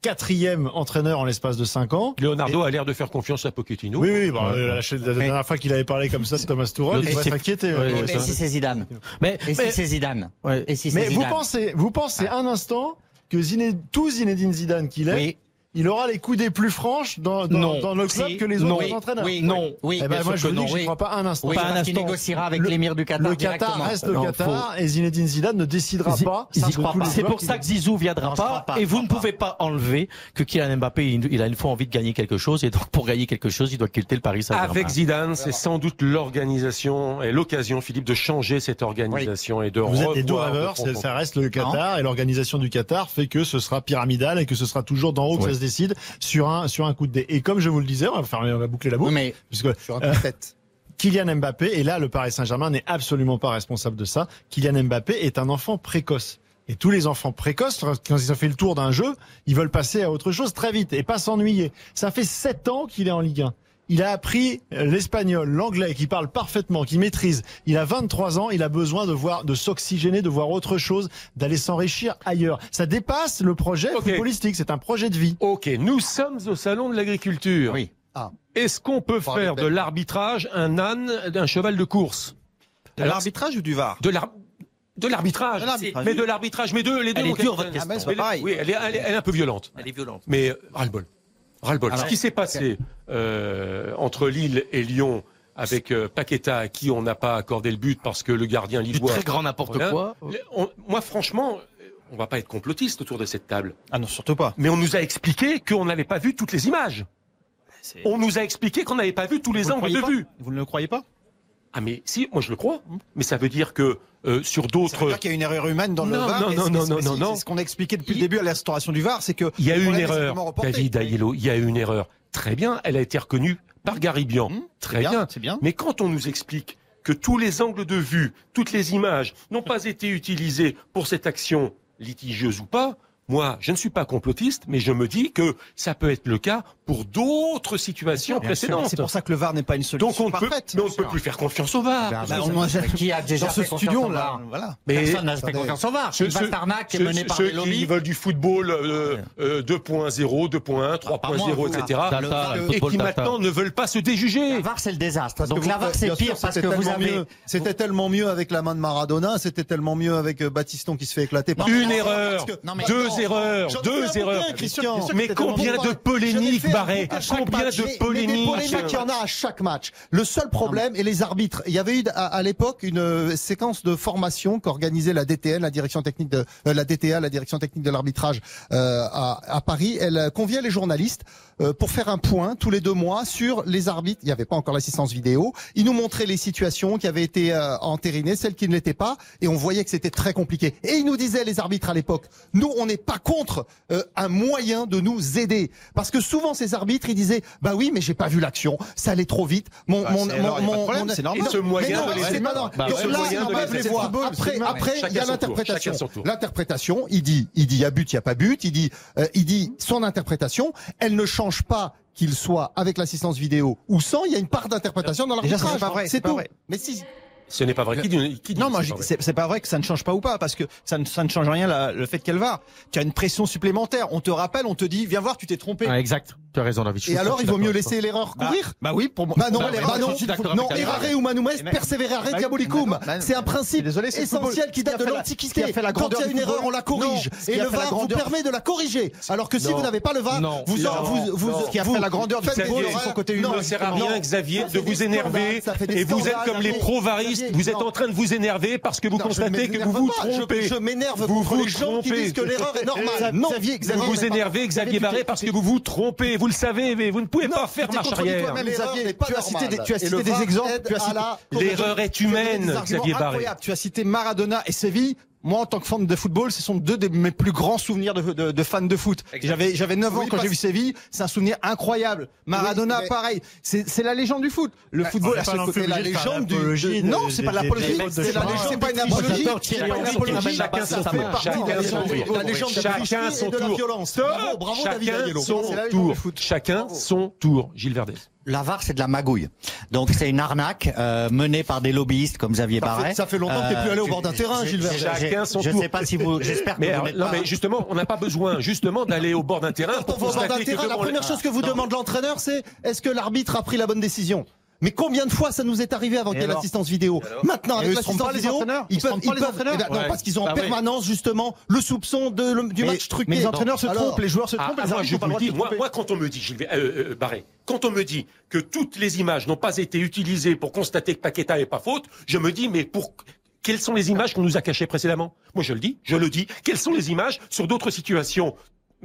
quatrième entraîneur en l'espace de cinq ans. Leonardo a l'air de faire confiance à Pochettino. Oui, oui, bon, euh, la, la dernière fois qu'il avait parlé comme ça de Thomas Tuchel, il c'est- s'inquiéter. Ouais, ouais, ouais, Et si c'est Zidane Mais, Et si c'est Zidane ouais. Et si c'est Mais vous pensez, vous pensez un instant que Zinedine, tout Zinedine Zidane qu'il est, Oui. Il aura les coudées plus franches dans, dans, Non. dans le club Si. que les Non. autres entraîneurs. Oui, Non. oui. Eh ben, bien moi, je vous que dis non. que j'y crois pas un instant. Oui, Pas un instant. négociera avec Le- l'émir du Qatar Le Qatar directement. reste le Non, Qatar et Zinedine Zidane ne décidera Zi- pas. Les C'est pour ça que Zizou viendra Non, pas, pas, et vous ne pouvez pas enlever que Kylian Mbappé il il a une fois envie de gagner quelque chose et donc pour gagner quelque chose il doit quitter le Paris Saint-Germain. Avec Zidane, c'est sans doute l'organisation et l'occasion, Philippe, de changer cette organisation et de Vous êtes des deux rêveurs, ça reste le Qatar et l'organisation du Qatar fait que ce sera pyramidal et que ce sera toujours d'en haut que ça se décide sur un sur un coup de dé. Et comme je vous le disais, on va faire on va boucler la boucle Oui, mais puisque Sur un coup de tête. [laughs] Kylian Mbappé et là le Paris Saint-Germain n'est absolument pas responsable de ça. Kylian Mbappé est un enfant précoce. Et tous les enfants précoces, quand ils ont fait le tour d'un jeu, ils veulent passer à autre chose très vite et pas s'ennuyer. Ça fait sept ans qu'il est en Ligue 1. Il a appris l'espagnol, l'anglais, qu'il parle parfaitement, qu'il maîtrise. Il a 23 ans, il a besoin de voir, de s'oxygéner, de voir autre chose, d'aller s'enrichir ailleurs. Ça dépasse le projet Ok. footballistique, c'est un projet de vie. Ok, nous sommes au salon de l'agriculture. Oui. Ah. Est-ce qu'on peut faire de l'arbitrage un âne d'un cheval de course? De l'arbitrage ou du VAR? De l'ar- de l'arbitrage. De l'arbitrage. Mais de l'arbitrage, mais deux, les deux. Elle est dure, votre question. Ah. Oui, elle est, elle est- elle est un peu violente. Elle est violente. Mais euh, ras-le-bol. Ras-le-bol. Alors, Ce qui s'est passé euh, entre Lille et Lyon avec euh, Paqueta à qui on n'a pas accordé le but parce que le gardien Du lillois. très grand n'importe Voilà. quoi. Le- on- moi, franchement, euh, on va pas être complotiste autour de cette table. Ah non, surtout pas. Mais on nous a expliqué qu'on n'avait pas vu toutes les images. On nous a expliqué qu'on n'avait pas vu tous les Vous le angles croyez de vue. Vous ne le croyez pas Ah mais si, moi je le crois. Mais ça veut dire que euh, sur Ça d'autres, dire qu'il y a une erreur humaine dans le VAR. non, non, non, non, non, ce qu'on a expliqué depuis Il- le début à l'instauration du VAR, c'est que il y a eu une erreur. David Aiello, il y a eu une erreur. Très bien, elle a été reconnue par Garibian. Hum, Très bien. c'est bien. Mais quand on nous explique que tous les angles de vue, toutes les images n'ont pas été utilisées pour cette action litigieuse ou pas, moi, je ne suis pas complotiste, mais je me dis que ça peut être le cas pour d'autres situations Bien précédentes. C'est pour ça que le VAR n'est pas une solution Donc on ne peut, parfaite. mais on ne peut plus faire confiance au VAR. Ben, Bah, on- ça- qui a déjà Dans ce fait confiance studio, au là, VAR voilà. Mais Personne n'a fait confiance au VAR. ceux, ceux- Tarnac est mené par ceux qui veulent du football euh, euh, 2.0, 2.1, 3.0, moi, etc. Et qui maintenant ne veulent pas se déjuger. La VAR, c'est le désastre. Parce Donc la VAR, c'est pire parce que vous avez. C'était tellement mieux avec la main de Maradona, c'était tellement mieux avec euh, Batiston qui se fait éclater par Une erreur, deux erreurs, deux erreurs. Mais combien de polémiques, Barret Combien de polémiques il y en a à chaque match. Le seul problème, et les arbitres, il y avait eu à, à l'époque une euh, séquence de formation qu'organisait la DTN, la direction technique de euh, la DTA, la direction technique de l'arbitrage euh, à, à Paris. Elle euh, conviait les journalistes euh, pour faire un point tous les deux mois sur les arbitres. Il n'y avait pas encore l'assistance vidéo. Ils nous montraient les situations qui avaient été euh, entérinées, celles qui ne l'étaient pas, et on voyait que c'était très compliqué. Et ils nous disaient, les arbitres à l'époque, nous, on n'est pas contre euh, un moyen de nous aider, parce que souvent ces arbitres, ils disaient, bah oui, mais j'ai pas vu l'action, ça allait trop vite. Mon, Bah, mon, de problème, c'est normal. Et ce moyen c'est pas normal. Après, après, il y a l'interprétation. L'interprétation, il dit, il dit, il y a but, il y a pas but. Il dit, euh, il dit, son interprétation, elle ne change pas qu'il soit avec l'assistance vidéo ou sans. Il y a une part d'interprétation dans l'arbitrage. c'est pas tout. Mais si. Ce n'est pas vrai. Qui dit, qui dit Non, moi, c'est pas vrai c'est c'est pas vrai que ça ne change pas ou pas, parce que ça ne, ça ne change rien la- le fait qu'elle va. Tu as une pression supplémentaire. On te rappelle, on te dit, viens voir, tu t'es trompé. Ah, exact. Tu as raison, David. Et alors, il vaut mieux laisser l'erreur Bah, courir. bah oui, pour moi. Bah non, Bah, bah non, non, errare David. ou manoumes, Mais- persévérare Bah diabolicum. non, C'est un principe essentiel qui date de l'Antiquité. Quand il y a une erreur, on la corrige. Non, Et le VAR vous permet de la corriger. Alors que si Non. vous n'avez pas le VAR, Non. vous, Non. vous, Non. Qui a fait la grandeur du son côté Non, humain. ne sert à rien, non. Xavier, de vous énerver. Et vous êtes comme les pro-varistes. Vous êtes non. en train de vous énerver parce que vous Non, constatez que vous vous trompez. Je m'énerve Vous contre vous les gens qui disent que l'erreur est normale. Non, Vous vous énervez, Xavier Barré, parce que vous vous trompez. Vous le savez, mais vous ne pouvez pas faire marche arrière. tu as cité des, tu as cité des exemples. L'erreur est humaine, Xavier Barré. Tu as cité Maradona et Séville. Moi, en tant que fan de football, ce sont deux de mes plus grands souvenirs de, de, de fans de foot. J'avais, j'avais 9 ans Oui, quand j'ai vu Séville. C'est un souvenir incroyable. Maradona, Oui, mais- pareil. C'est, c'est la légende du foot. Le football à pas ce non côté. La de légende du, de- de- non, c'est pas des- l'apologie. C'est la légende. C'est pas une apologie. C'est pas une apologie. Chacun son tour. main. partie de la Chacun légende son du tour. de la de violence. Bravo, David son. Chacun son tour. Gilles Verdez. La VAR, c'est de la magouille. Donc c'est une arnaque euh, menée par des lobbyistes comme Xavier Ça fait- Barret. ça fait longtemps que t'es plus allé au bord d'un terrain, Gilles Chacun son Je tour. sais pas si vous. J'espère que Mais, vous non, pas. mais justement, on n'a pas besoin justement d'aller au bord d'un terrain pour au bord d'un terrain, la première chose que vous Non. demande l'entraîneur, c'est est-ce que l'arbitre a pris la bonne décision? Mais combien de fois ça nous est arrivé avant qu'il y ait alors l'assistance vidéo Maintenant, avec l'assistance vidéo, entraîneurs ils peuvent, ils pas, les peuvent- entraîneurs eh ben non, Ouais. parce qu'ils ont en Bah oui. permanence justement le soupçon de, le- du Mais- match truqué. Mais les entraîneurs se Alors, trompent, les joueurs se trompent, ah, les moi, je pas vous dis, quand on me dit, Gilles, euh, euh, Barré, quand on me dit que toutes les images n'ont pas été utilisées pour constater que Paqueta n'est pas faute, je me dis, mais pour quelles sont les images qu'on nous a cachées précédemment? Moi, je le dis, je le dis. Quelles sont les images sur d'autres situations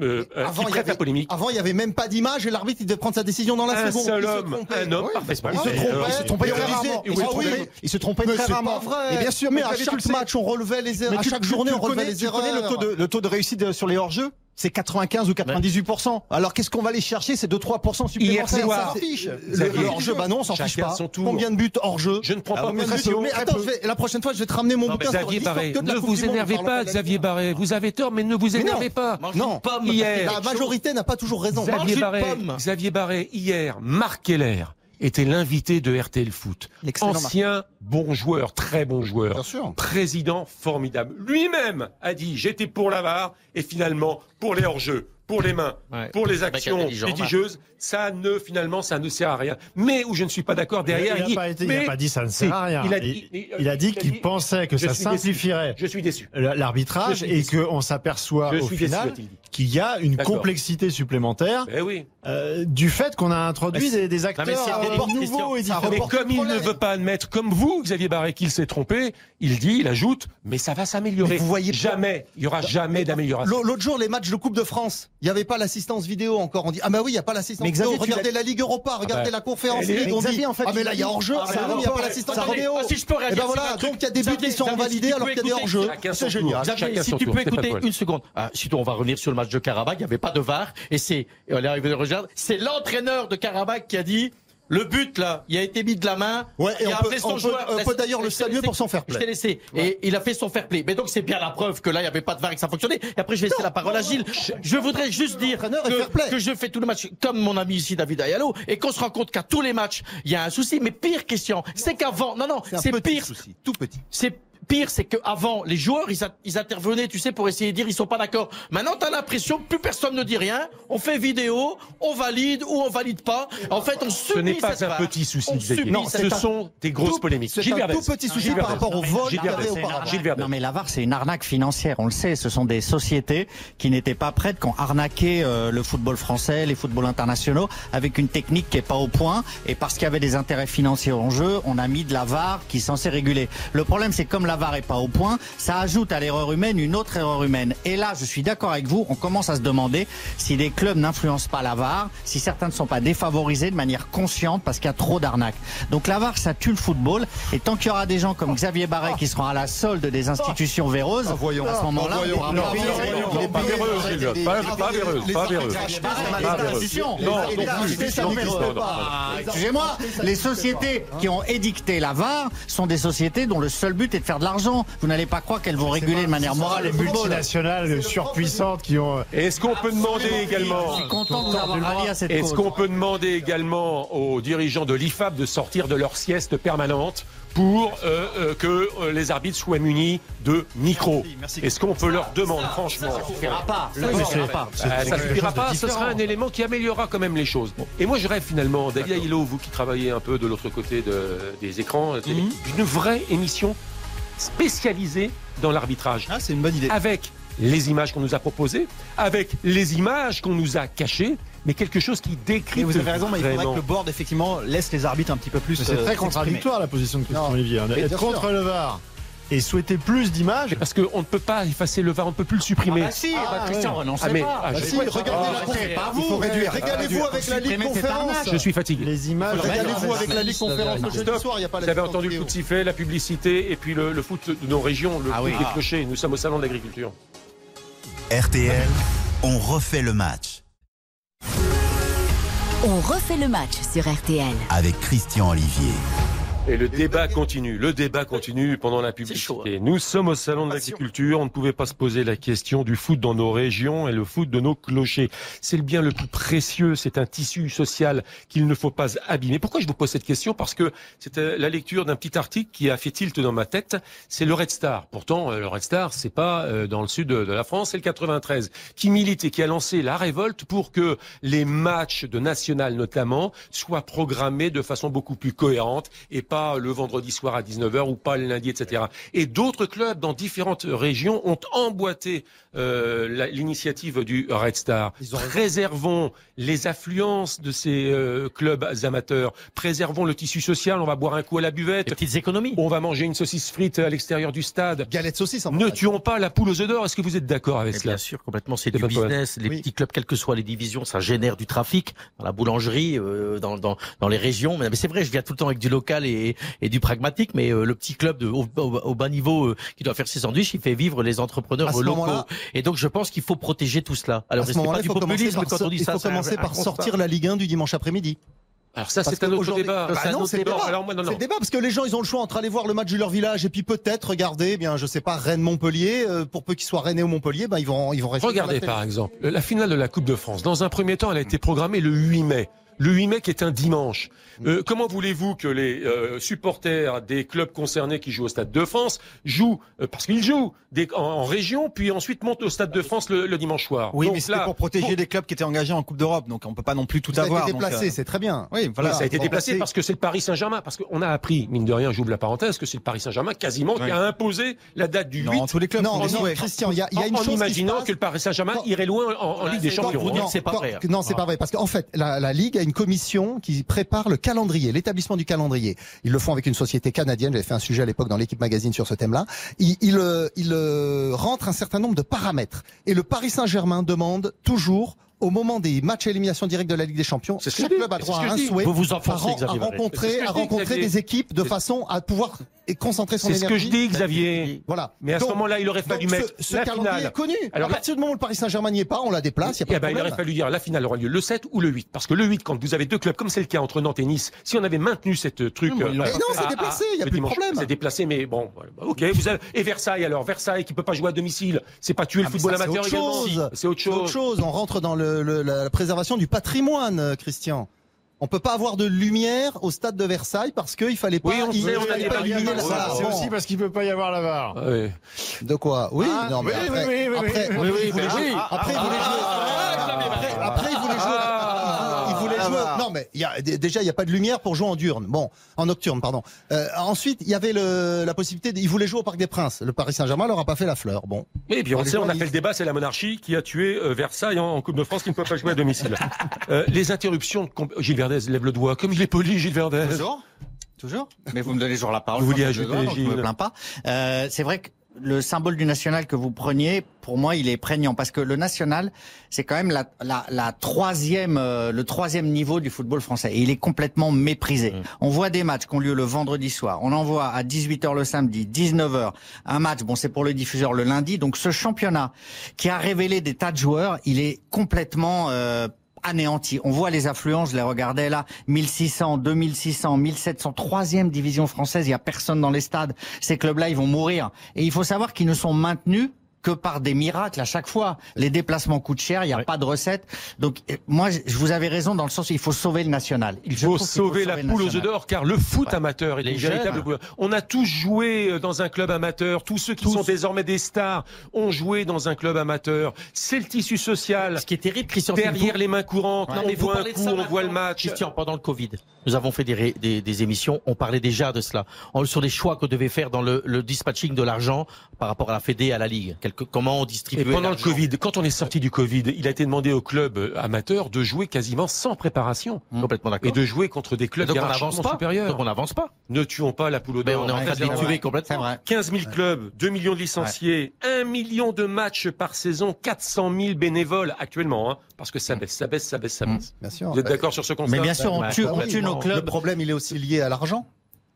euh, euh, Avant, il y avait- la polémique Avant, il n'y avait même pas d'image et l'arbitre, il devait prendre sa décision dans la Un seconde. seul Il se homme, trompait. un homme Oui, parfaitement. Il se trompait. euh, il se trompait et très rarement. Il se trompait. se très rarement. bien sûr, mais à chaque match, on relevait les erreurs. À chaque journée, on relevait les tu connais erreurs. le taux de, le taux de réussite de- sur les hors-jeux? C'est 95 ou 98%. Alors qu'est-ce qu'on va aller chercher? C'est 2-3% supplémentaires. Hier soir, Ça s'en fiche. Le, le hors-jeu, bah non, on s'en fiche pas. Combien de buts hors-jeu Je ne prends Ah, pas combien de buts. Mais attends, je vais- la prochaine fois, je vais te ramener mon bouquin sur Xavier Barré, que de la ne vous énervez pas, Xavier. Barré. Vous avez tort, mais ne vous énervez pas. Non, Hier, la majorité n'a pas toujours raison. Xavier Barré, Xavier Barré, hier, Marc Keller était l'invité de RTL Foot. Ancien bon joueur, très bon joueur. Bien sûr. Président formidable. Lui-même a dit j'étais pour la VAR et finalement pour les hors-jeux, pour les mains, Ouais. pour les actions litigieuses, ça ne finalement ça ne sert à rien. Mais où je ne suis pas d'accord derrière, il n'a pas, pas dit ça ne si, sert à rien. Il a Il- dit, il a dit qu'il pensait que ça simplifierait Je suis déçu. l'arbitrage et qu'on s'aperçoit au final qu'il y a une D'accord. complexité supplémentaire oui. euh, du fait qu'on a introduit des, des mais acteurs c'est euh, terrible, nouveaux et. Mais comme il ne veut pas admettre, comme vous, Xavier Barré, qu'il s'est trompé, il dit, il ajoute, mais ça va s'améliorer. Mais vous voyez jamais, il y aura jamais d'amélioration. L'au- L'autre jour, les matchs de Coupe de France, il n'y avait pas l'assistance vidéo encore. On dit ah bah oui, il n'y a pas l'assistance Mais. Xavier, tu Regardez la Ligue Europa, regardez bah, la conférence Ligue. On Xavier, dit en fait, ah mais là il y a hors-jeu. Ah, Ah non, non, il n'y a pas l'assistance ça vidéo. Ah, si je peux réagir Et ben sur un voilà, donc il y a des buts Xavier, qui sont tu alors peux qu'il y a des écouter- hors-jeux. C'est génial. tour. Xavier, Chacun si tu peux écouter une seconde. Ah, surtout, on va revenir sur le match de Karabakh. Il n'y avait pas de VAR. Et c'est, et on est arrivé de regarder, c'est l'entraîneur de Karabakh qui a dit, le but, là, il a été mis de la main. Ouais, et il on a peut- son on peut- joueur. on peut d'ailleurs le saluer pour son fair play. Je t'ai laissé. Et il a fait son fair play. Mais donc, c'est bien la preuve que là, il n'y avait pas de VAR et que ça fonctionnait. Et après, je vais laisser la parole à Gilles. Je voudrais juste dire que, que je fais tout le match comme mon ami ici, David Ayalo, et qu'on se rend compte qu'à tous les matchs, il y a un souci. Mais pire question, c'est qu'avant, non, non, C'est pire. souci, tout petit. C'est pire, c'est qu'avant, les joueurs, ils, a- ils intervenaient, tu sais, pour essayer de dire ils sont pas d'accord. Maintenant, t'as l'impression que plus personne ne dit rien. On fait vidéo, on valide ou on valide pas. En fait, on subit Ce n'est pas un petit souci, Non, ce sont des grosses Tout- polémiques. c'est un tout petit souci par rapport au vol qu'il y avait auparavant. Non mais la VAR c'est une arnaque financière, on le sait. Ce sont des sociétés qui n'étaient pas prêtes, qui ont arnaqué euh, le football français, les footballs internationaux, avec une technique qui est pas au point. Et parce qu'il y avait des intérêts financiers en jeu, on a mis de la VAR qui est censée réguler. Le problème c'est comme la VAR est pas au point, ça ajoute à l'erreur humaine une autre erreur humaine. Et là, je suis d'accord avec vous, on commence à se demander si les clubs n'influencent pas la VAR, si certains ne sont pas défavorisés de manière consciente parce qu'il y a trop d'arnaques. Donc la VAR, ça tue le football. Et tant qu'il y aura des gens comme Xavier Barret qui seront à la solde des institutions véreuses, Ah, voyons. à ce moment-là, on pourra Non, non, Non, pas Verdez. Pas véreuse, pas. Ah, Excusez-moi, les sociétés qui ont édicté la VAR sont des sociétés dont le seul but est de faire de l'argent. Vous n'allez pas croire qu'elles vont réguler de manière morale les multinationales surpuissantes qui ont. Et Est-ce qu'on peut demander également Je suis content de vous avoir rallié à cette Est-ce qu'on peut demander également aux dirigeants de l'IFAB de sortir de leur sieste permanente pour euh, euh, que euh, les arbitres soient munis de micros Est-ce qu'on peut leur demander, franchement? Ça suffira pas. Ça Ça suffira pas. pas. Euh, ça suffira pas, ce sera un élément qui améliorera quand même les choses. Et moi je rêve finalement, David Aïlo, vous qui travaillez un peu de l'autre côté de- des écrans, euh, télé, d'une vraie émission spécialisée dans l'arbitrage Ah, c'est une bonne idée. avec les images qu'on nous a proposées, avec les images qu'on nous a cachées, mais quelque chose qui décrit vous avez raison, mais il faudrait vraiment. que le board, effectivement, laisse les arbitres un petit peu plus. C'est euh, très s'exprimer. contradictoire la position de Christian. Olivier. hein. Être contre sûr. le VAR et souhaiter plus d'images. Parce qu'on ne peut pas effacer le VAR, on ne peut plus le supprimer. Ah si, bah, Christian, renoncez Ah, mais- pas. ah, Bah je- si, regardez la c'est conférence. Régalez-vous avec la Ligue Conférence. Je suis fatigué. Les images. Régalez-vous avec la Ligue Conférence le jeudi Stop. soir, il n'y a pas Vous avez entendu le coup de sifflet, la publicité et puis le, foot de nos régions, le Ah foot oui. des clochers. Nous sommes au salon de l'agriculture. RTL, on refait le match On refait le match sur RTL. avec Christian Olivier. Et le débat continue, le débat continue pendant la publicité. Nous sommes au salon de l'agriculture, on ne pouvait pas se poser la question du foot dans nos régions et le foot de nos clochers. C'est le bien le plus précieux, c'est un tissu social qu'il ne faut pas abîmer. Pourquoi je vous pose cette question? Parce que c'est euh, la lecture d'un petit article qui a fait tilt dans ma tête, c'est le Red Star. Pourtant, euh, le Red Star, c'est pas euh, dans le sud de la France, c'est le 93, qui milite et qui a lancé la révolte pour que les matchs de national notamment soient programmés de façon beaucoup plus cohérente et pas le vendredi soir à 19h ou pas le lundi, etc. Et d'autres clubs dans différentes régions ont emboîté euh, l'initiative du Red Star. Préservons les affluences de ces euh, clubs amateurs. Préservons le tissu social. On va boire un coup à la buvette. Les petites économies. On va manger une saucisse frite à l'extérieur du stade. Galette saucisse. En ne tuons pas la poule aux œufs d'or. Est-ce que vous êtes d'accord avec cela Bien sûr, complètement. C'est du business. Les petits clubs, quelles que soient les divisions, ça génère du trafic dans la boulangerie, euh, dans, dans, dans les régions. Mais, c'est vrai, je viens tout le temps avec du local et, et du pragmatique. Mais euh, le petit club de, au, au, bas niveau euh, qui doit faire ses sandwichs, il fait vivre les entrepreneurs locaux. Et donc, je pense qu'il faut protéger tout cela. Alors, c'est pas du populisme quand on dit ça. Il faut commencer par [laughs] sortir la Ligue 1 du dimanche après-midi. Alors ça, c'est un autre débat. Bah non, c'est le débat. C'est le débat parce que les gens, ils ont le choix entre aller voir le match de leur village et puis peut-être regarder, eh bien, je sais pas, Rennes-Montpellier. Euh, pour peu qu'ils soient Rennes ou Montpellier, ben ils vont, ils vont rester. Regardez par exemple la finale de la Coupe de France. Dans un premier temps, elle a été programmée le 8 mai. Le 8 mai qui est un dimanche. Euh, comment voulez-vous que les euh, supporters des clubs concernés qui jouent au Stade de France jouent, euh, parce qu'ils jouent des, en, région, puis ensuite montent au Stade de France le, dimanche soir? Oui, mais c'était pour protéger des clubs qui étaient engagés en Coupe d'Europe, donc on peut pas non plus tout avoir. Ça a été déplacé, c'est très bien. Oui, voilà. Ça a été déplacé parce que c'est le Paris Saint-Germain, parce qu'on a appris, mine de rien, j'ouvre la parenthèse, que c'est le Paris Saint-Germain quasiment qui a imposé la date du 8. Non, tous les clubs. Non, non, Christian, il y a, y a une en, chose. En imaginant que le Paris Saint-Germain irait loin en, Ligue des Champions. Non, c'est pas vrai. Non, c'est pas vrai, parce qu'en fait, la, la Ligue a une commission qui prépare le calendrier, l'établissement du calendrier. Ils le font avec une société canadienne. J'avais fait un sujet à l'époque dans l'équipe magazine sur ce thème-là. Ils, ils, euh, ils euh, rentrent un certain nombre de paramètres. Et le Paris Saint-Germain demande toujours au moment des matchs à élimination directe de la Ligue des Champions, chaque club a droit à un souhait vous vous à, à rencontrer, à rencontrer des équipes de façon à pouvoir concentrer son énergie. C'est ce que je dis, Xavier. Voilà. Mais à ce moment-là, il aurait fallu mettre ce, la calendrier finale. est connu. Alors, à partir du moment où le Paris Saint-Germain n'y est pas, on la déplace. Y a pas eh de ben, il aurait fallu dire la finale aura lieu le 7 ou le 8. Parce que le 8, quand vous avez deux clubs, comme c'est le cas entre Nantes et Nice, si on avait maintenu cette truc. Mais non, c'est déplacé, il n'y a plus de problème. C'est déplacé, mais bon. Bah, ok. Vous avez... Et Versailles alors, Versailles qui peut pas jouer à domicile, c'est pas tuer le Ah, football amateur c'est autre également. chose. C'est autre chose. On rentre dans le, le- la préservation du patrimoine, euh, Christian. On peut pas avoir de lumière au stade de Versailles parce qu'il fallait pas, Oui, on il sait, on fallait a pas pas illuminer dit- la salle. C'est aussi parce qu'il peut pas y avoir la VAR. Ah oui. De quoi? Oui, non, mais oui, après, oui, oui, oui, après, oui, après, oui, il voulait oui, jouer. oui. Après, il voulait jouer. Après, après, il voulait jouer. Il voulait Ah, jouer. Non, mais y a, déjà, il n'y a pas de lumière pour jouer en diurne. Bon, en nocturne, pardon. Euh, ensuite, il y avait le, la possibilité. de- Il voulait jouer au Parc des Princes. Le Paris Saint-Germain leur a pas fait la fleur. Bon. Et puis on sait, on a fait le débat, c'est la monarchie qui a tué euh, Versailles en, en Coupe de France qui ne peut pas jouer à domicile. [laughs] Euh, les interruptions, de Gilles Verdez lève le doigt, comme il est poli, Gilles Verdez. Toujours? Toujours? Mais vous me donnez toujours la parole. Vous vouliez ajouter, donc je me Gilles plains pas. Euh, c'est vrai que le symbole du national que vous preniez, pour moi, il est prégnant parce que le national, c'est quand même la, la, la troisième, euh, le troisième niveau du football français et il est complètement méprisé. On voit des matchs qui ont lieu le vendredi soir. On en voit à 18h le samedi, 19h. Un match, bon, c'est pour le diffuseur le lundi. Donc ce championnat qui a révélé des tas de joueurs, il est complètement euh, anéanti. On voit les affluences, je les regardais là, 1600, 2600, 1700, troisième division française, il y a personne dans les stades. Ces clubs-là, ils vont mourir. Et il faut savoir qu'ils ne sont maintenus que par des miracles à chaque fois. Les déplacements coûtent cher, il n'y a pas de recette. Donc euh, moi, je vous avais raison dans le sens où il faut sauver le national. Il faut sauver la le poule aux œufs d'or, car le foot amateur est une jeunes. véritable. On a tous joué euh, dans un club amateur. Tous ceux qui sont désormais des stars ont joué dans un club amateur. C'est le tissu social. Ce qui est terrible, Christian, que Derrière les mains courantes, on voit un coup, on voit le match. Christian, pendant le Covid, nous avons fait des, des, des émissions, on parlait déjà de cela, On- sur les choix qu'on devait faire dans le, le dispatching de l'argent par rapport à la Fédé et à la Ligue. Quelque- comment on distribue Et pendant le Covid, quand on est sorti du Covid, il a été demandé aux clubs amateurs de jouer quasiment sans préparation. Complètement d'accord. Et de jouer contre des clubs hiérarchiquement supérieurs. Donc on n'avance pas. Ne tuons pas la poule d'or. on est en train de les tuer complètement. C'est vrai. 15 000 clubs, 2 millions de licenciés, 1 million de matchs par saison, 400 000 bénévoles actuellement, hein, parce que ça baisse, ça baisse, ça baisse, ça baisse. Bien sûr. Vous êtes d'accord sur ce constat Mais bien sûr, on tue, on tue nos clubs. Le problème, il est aussi lié à l'argent.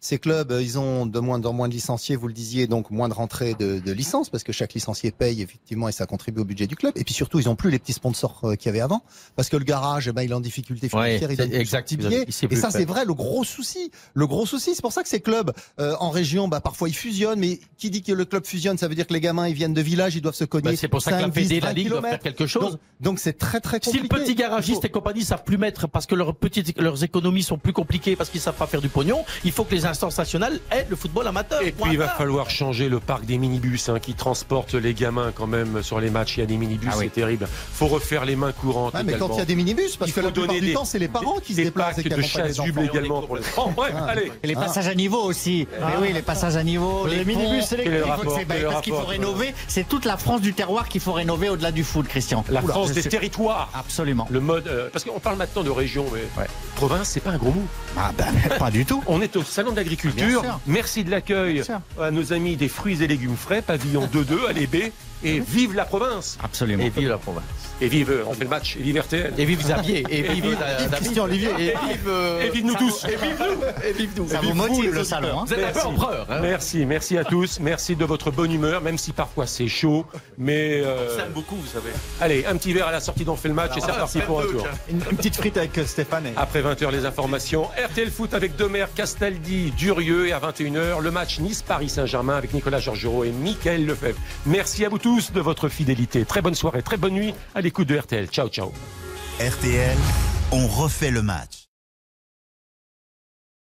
Ces clubs, euh, ils ont de moins en moins de licenciés, vous le disiez, donc moins de rentrées de, de licences parce que chaque licencié paye effectivement et ça contribue au budget du club. Et puis surtout, ils ont plus les petits sponsors euh, qu'il y avait avant parce que le garage, eh ben, il est en difficulté financière, il c'est donne plus exact, son petit vous billet. avez- il Et plus ça, c'est vrai, le gros souci. Le gros souci, c'est pour ça que ces clubs euh, en région, bah, parfois ils fusionnent, mais qui dit que le club fusionne, ça veut dire que les gamins, ils viennent de villages, ils doivent se cogner. Bah, c'est pour ça que la 5, Fédé 10, et la 20 Ligue kilomètres. faire quelque chose. Donc, c'est très très Si compliqué. le petit garagiste et compagnie savent plus mettre parce que leurs petites leurs économies sont plus compliquées parce qu'ils savent pas faire du pognon, il faut que les aident le football amateur. Et puis il va falloir changer le parc des minibus hein, qui transportent les gamins quand même sur les matchs. Il y a des minibus, Ah oui. c'est terrible. Faut refaire les mains courantes. Ouais, mais quand il y a des minibus, parce Il que faut la plupart donner du des- temps, c'est les parents qui se des déplacent et packs qui de les enfants. également pour les Ah. allez. Et les Ah. passages à niveau aussi. Mais oui, les passages à niveau, Les les, minibus électriques. Est que c'est- bah, Quel est le parce qu'il faut rénover. C'est toute la France du terroir qu'il faut rénover au-delà du foot, Christian. La France des territoires. Absolument. Le mode, euh, parce qu'on parle maintenant de région, mais province, c'est pas un gros mot. Ah ben, pas du tout. On est au salon Bien sûr. Merci de l'accueil à nos amis des fruits et légumes frais, pavillon 2-2 à l'EB. Et vive la province. Absolument. Et vive la province. Et vive, euh, on fait le match. Et vive RTL. Et vive Xavier. Et vive, euh, David. Christian Olivier. Et vive. euh, Et vive nous tous. Et vive nous. Et vive nous. Ça Et vous vive motive le salon, hein Vous êtes un peu Merci. empereur. hein. Merci, merci à tous. Merci de votre bonne humeur, même si parfois c'est chaud. Mais euh, Ça aime beaucoup, vous savez. allez, un petit verre à la sortie d'On fait le match et c'est reparti pour un tour. Une, une petite frite avec euh, Stéphane. Et... Après 20h, les informations. RTL Foot avec Demer, Castaldi, Durieux. Et à 21h, le match Nice-Paris Saint-Germain avec Nicolas Georgerot et Mickaël Lefebvre. Merci à vous tous de votre fidélité. Très bonne soirée, très bonne nuit à l'écoute de RTL. Ciao, ciao. RTL, on refait le match.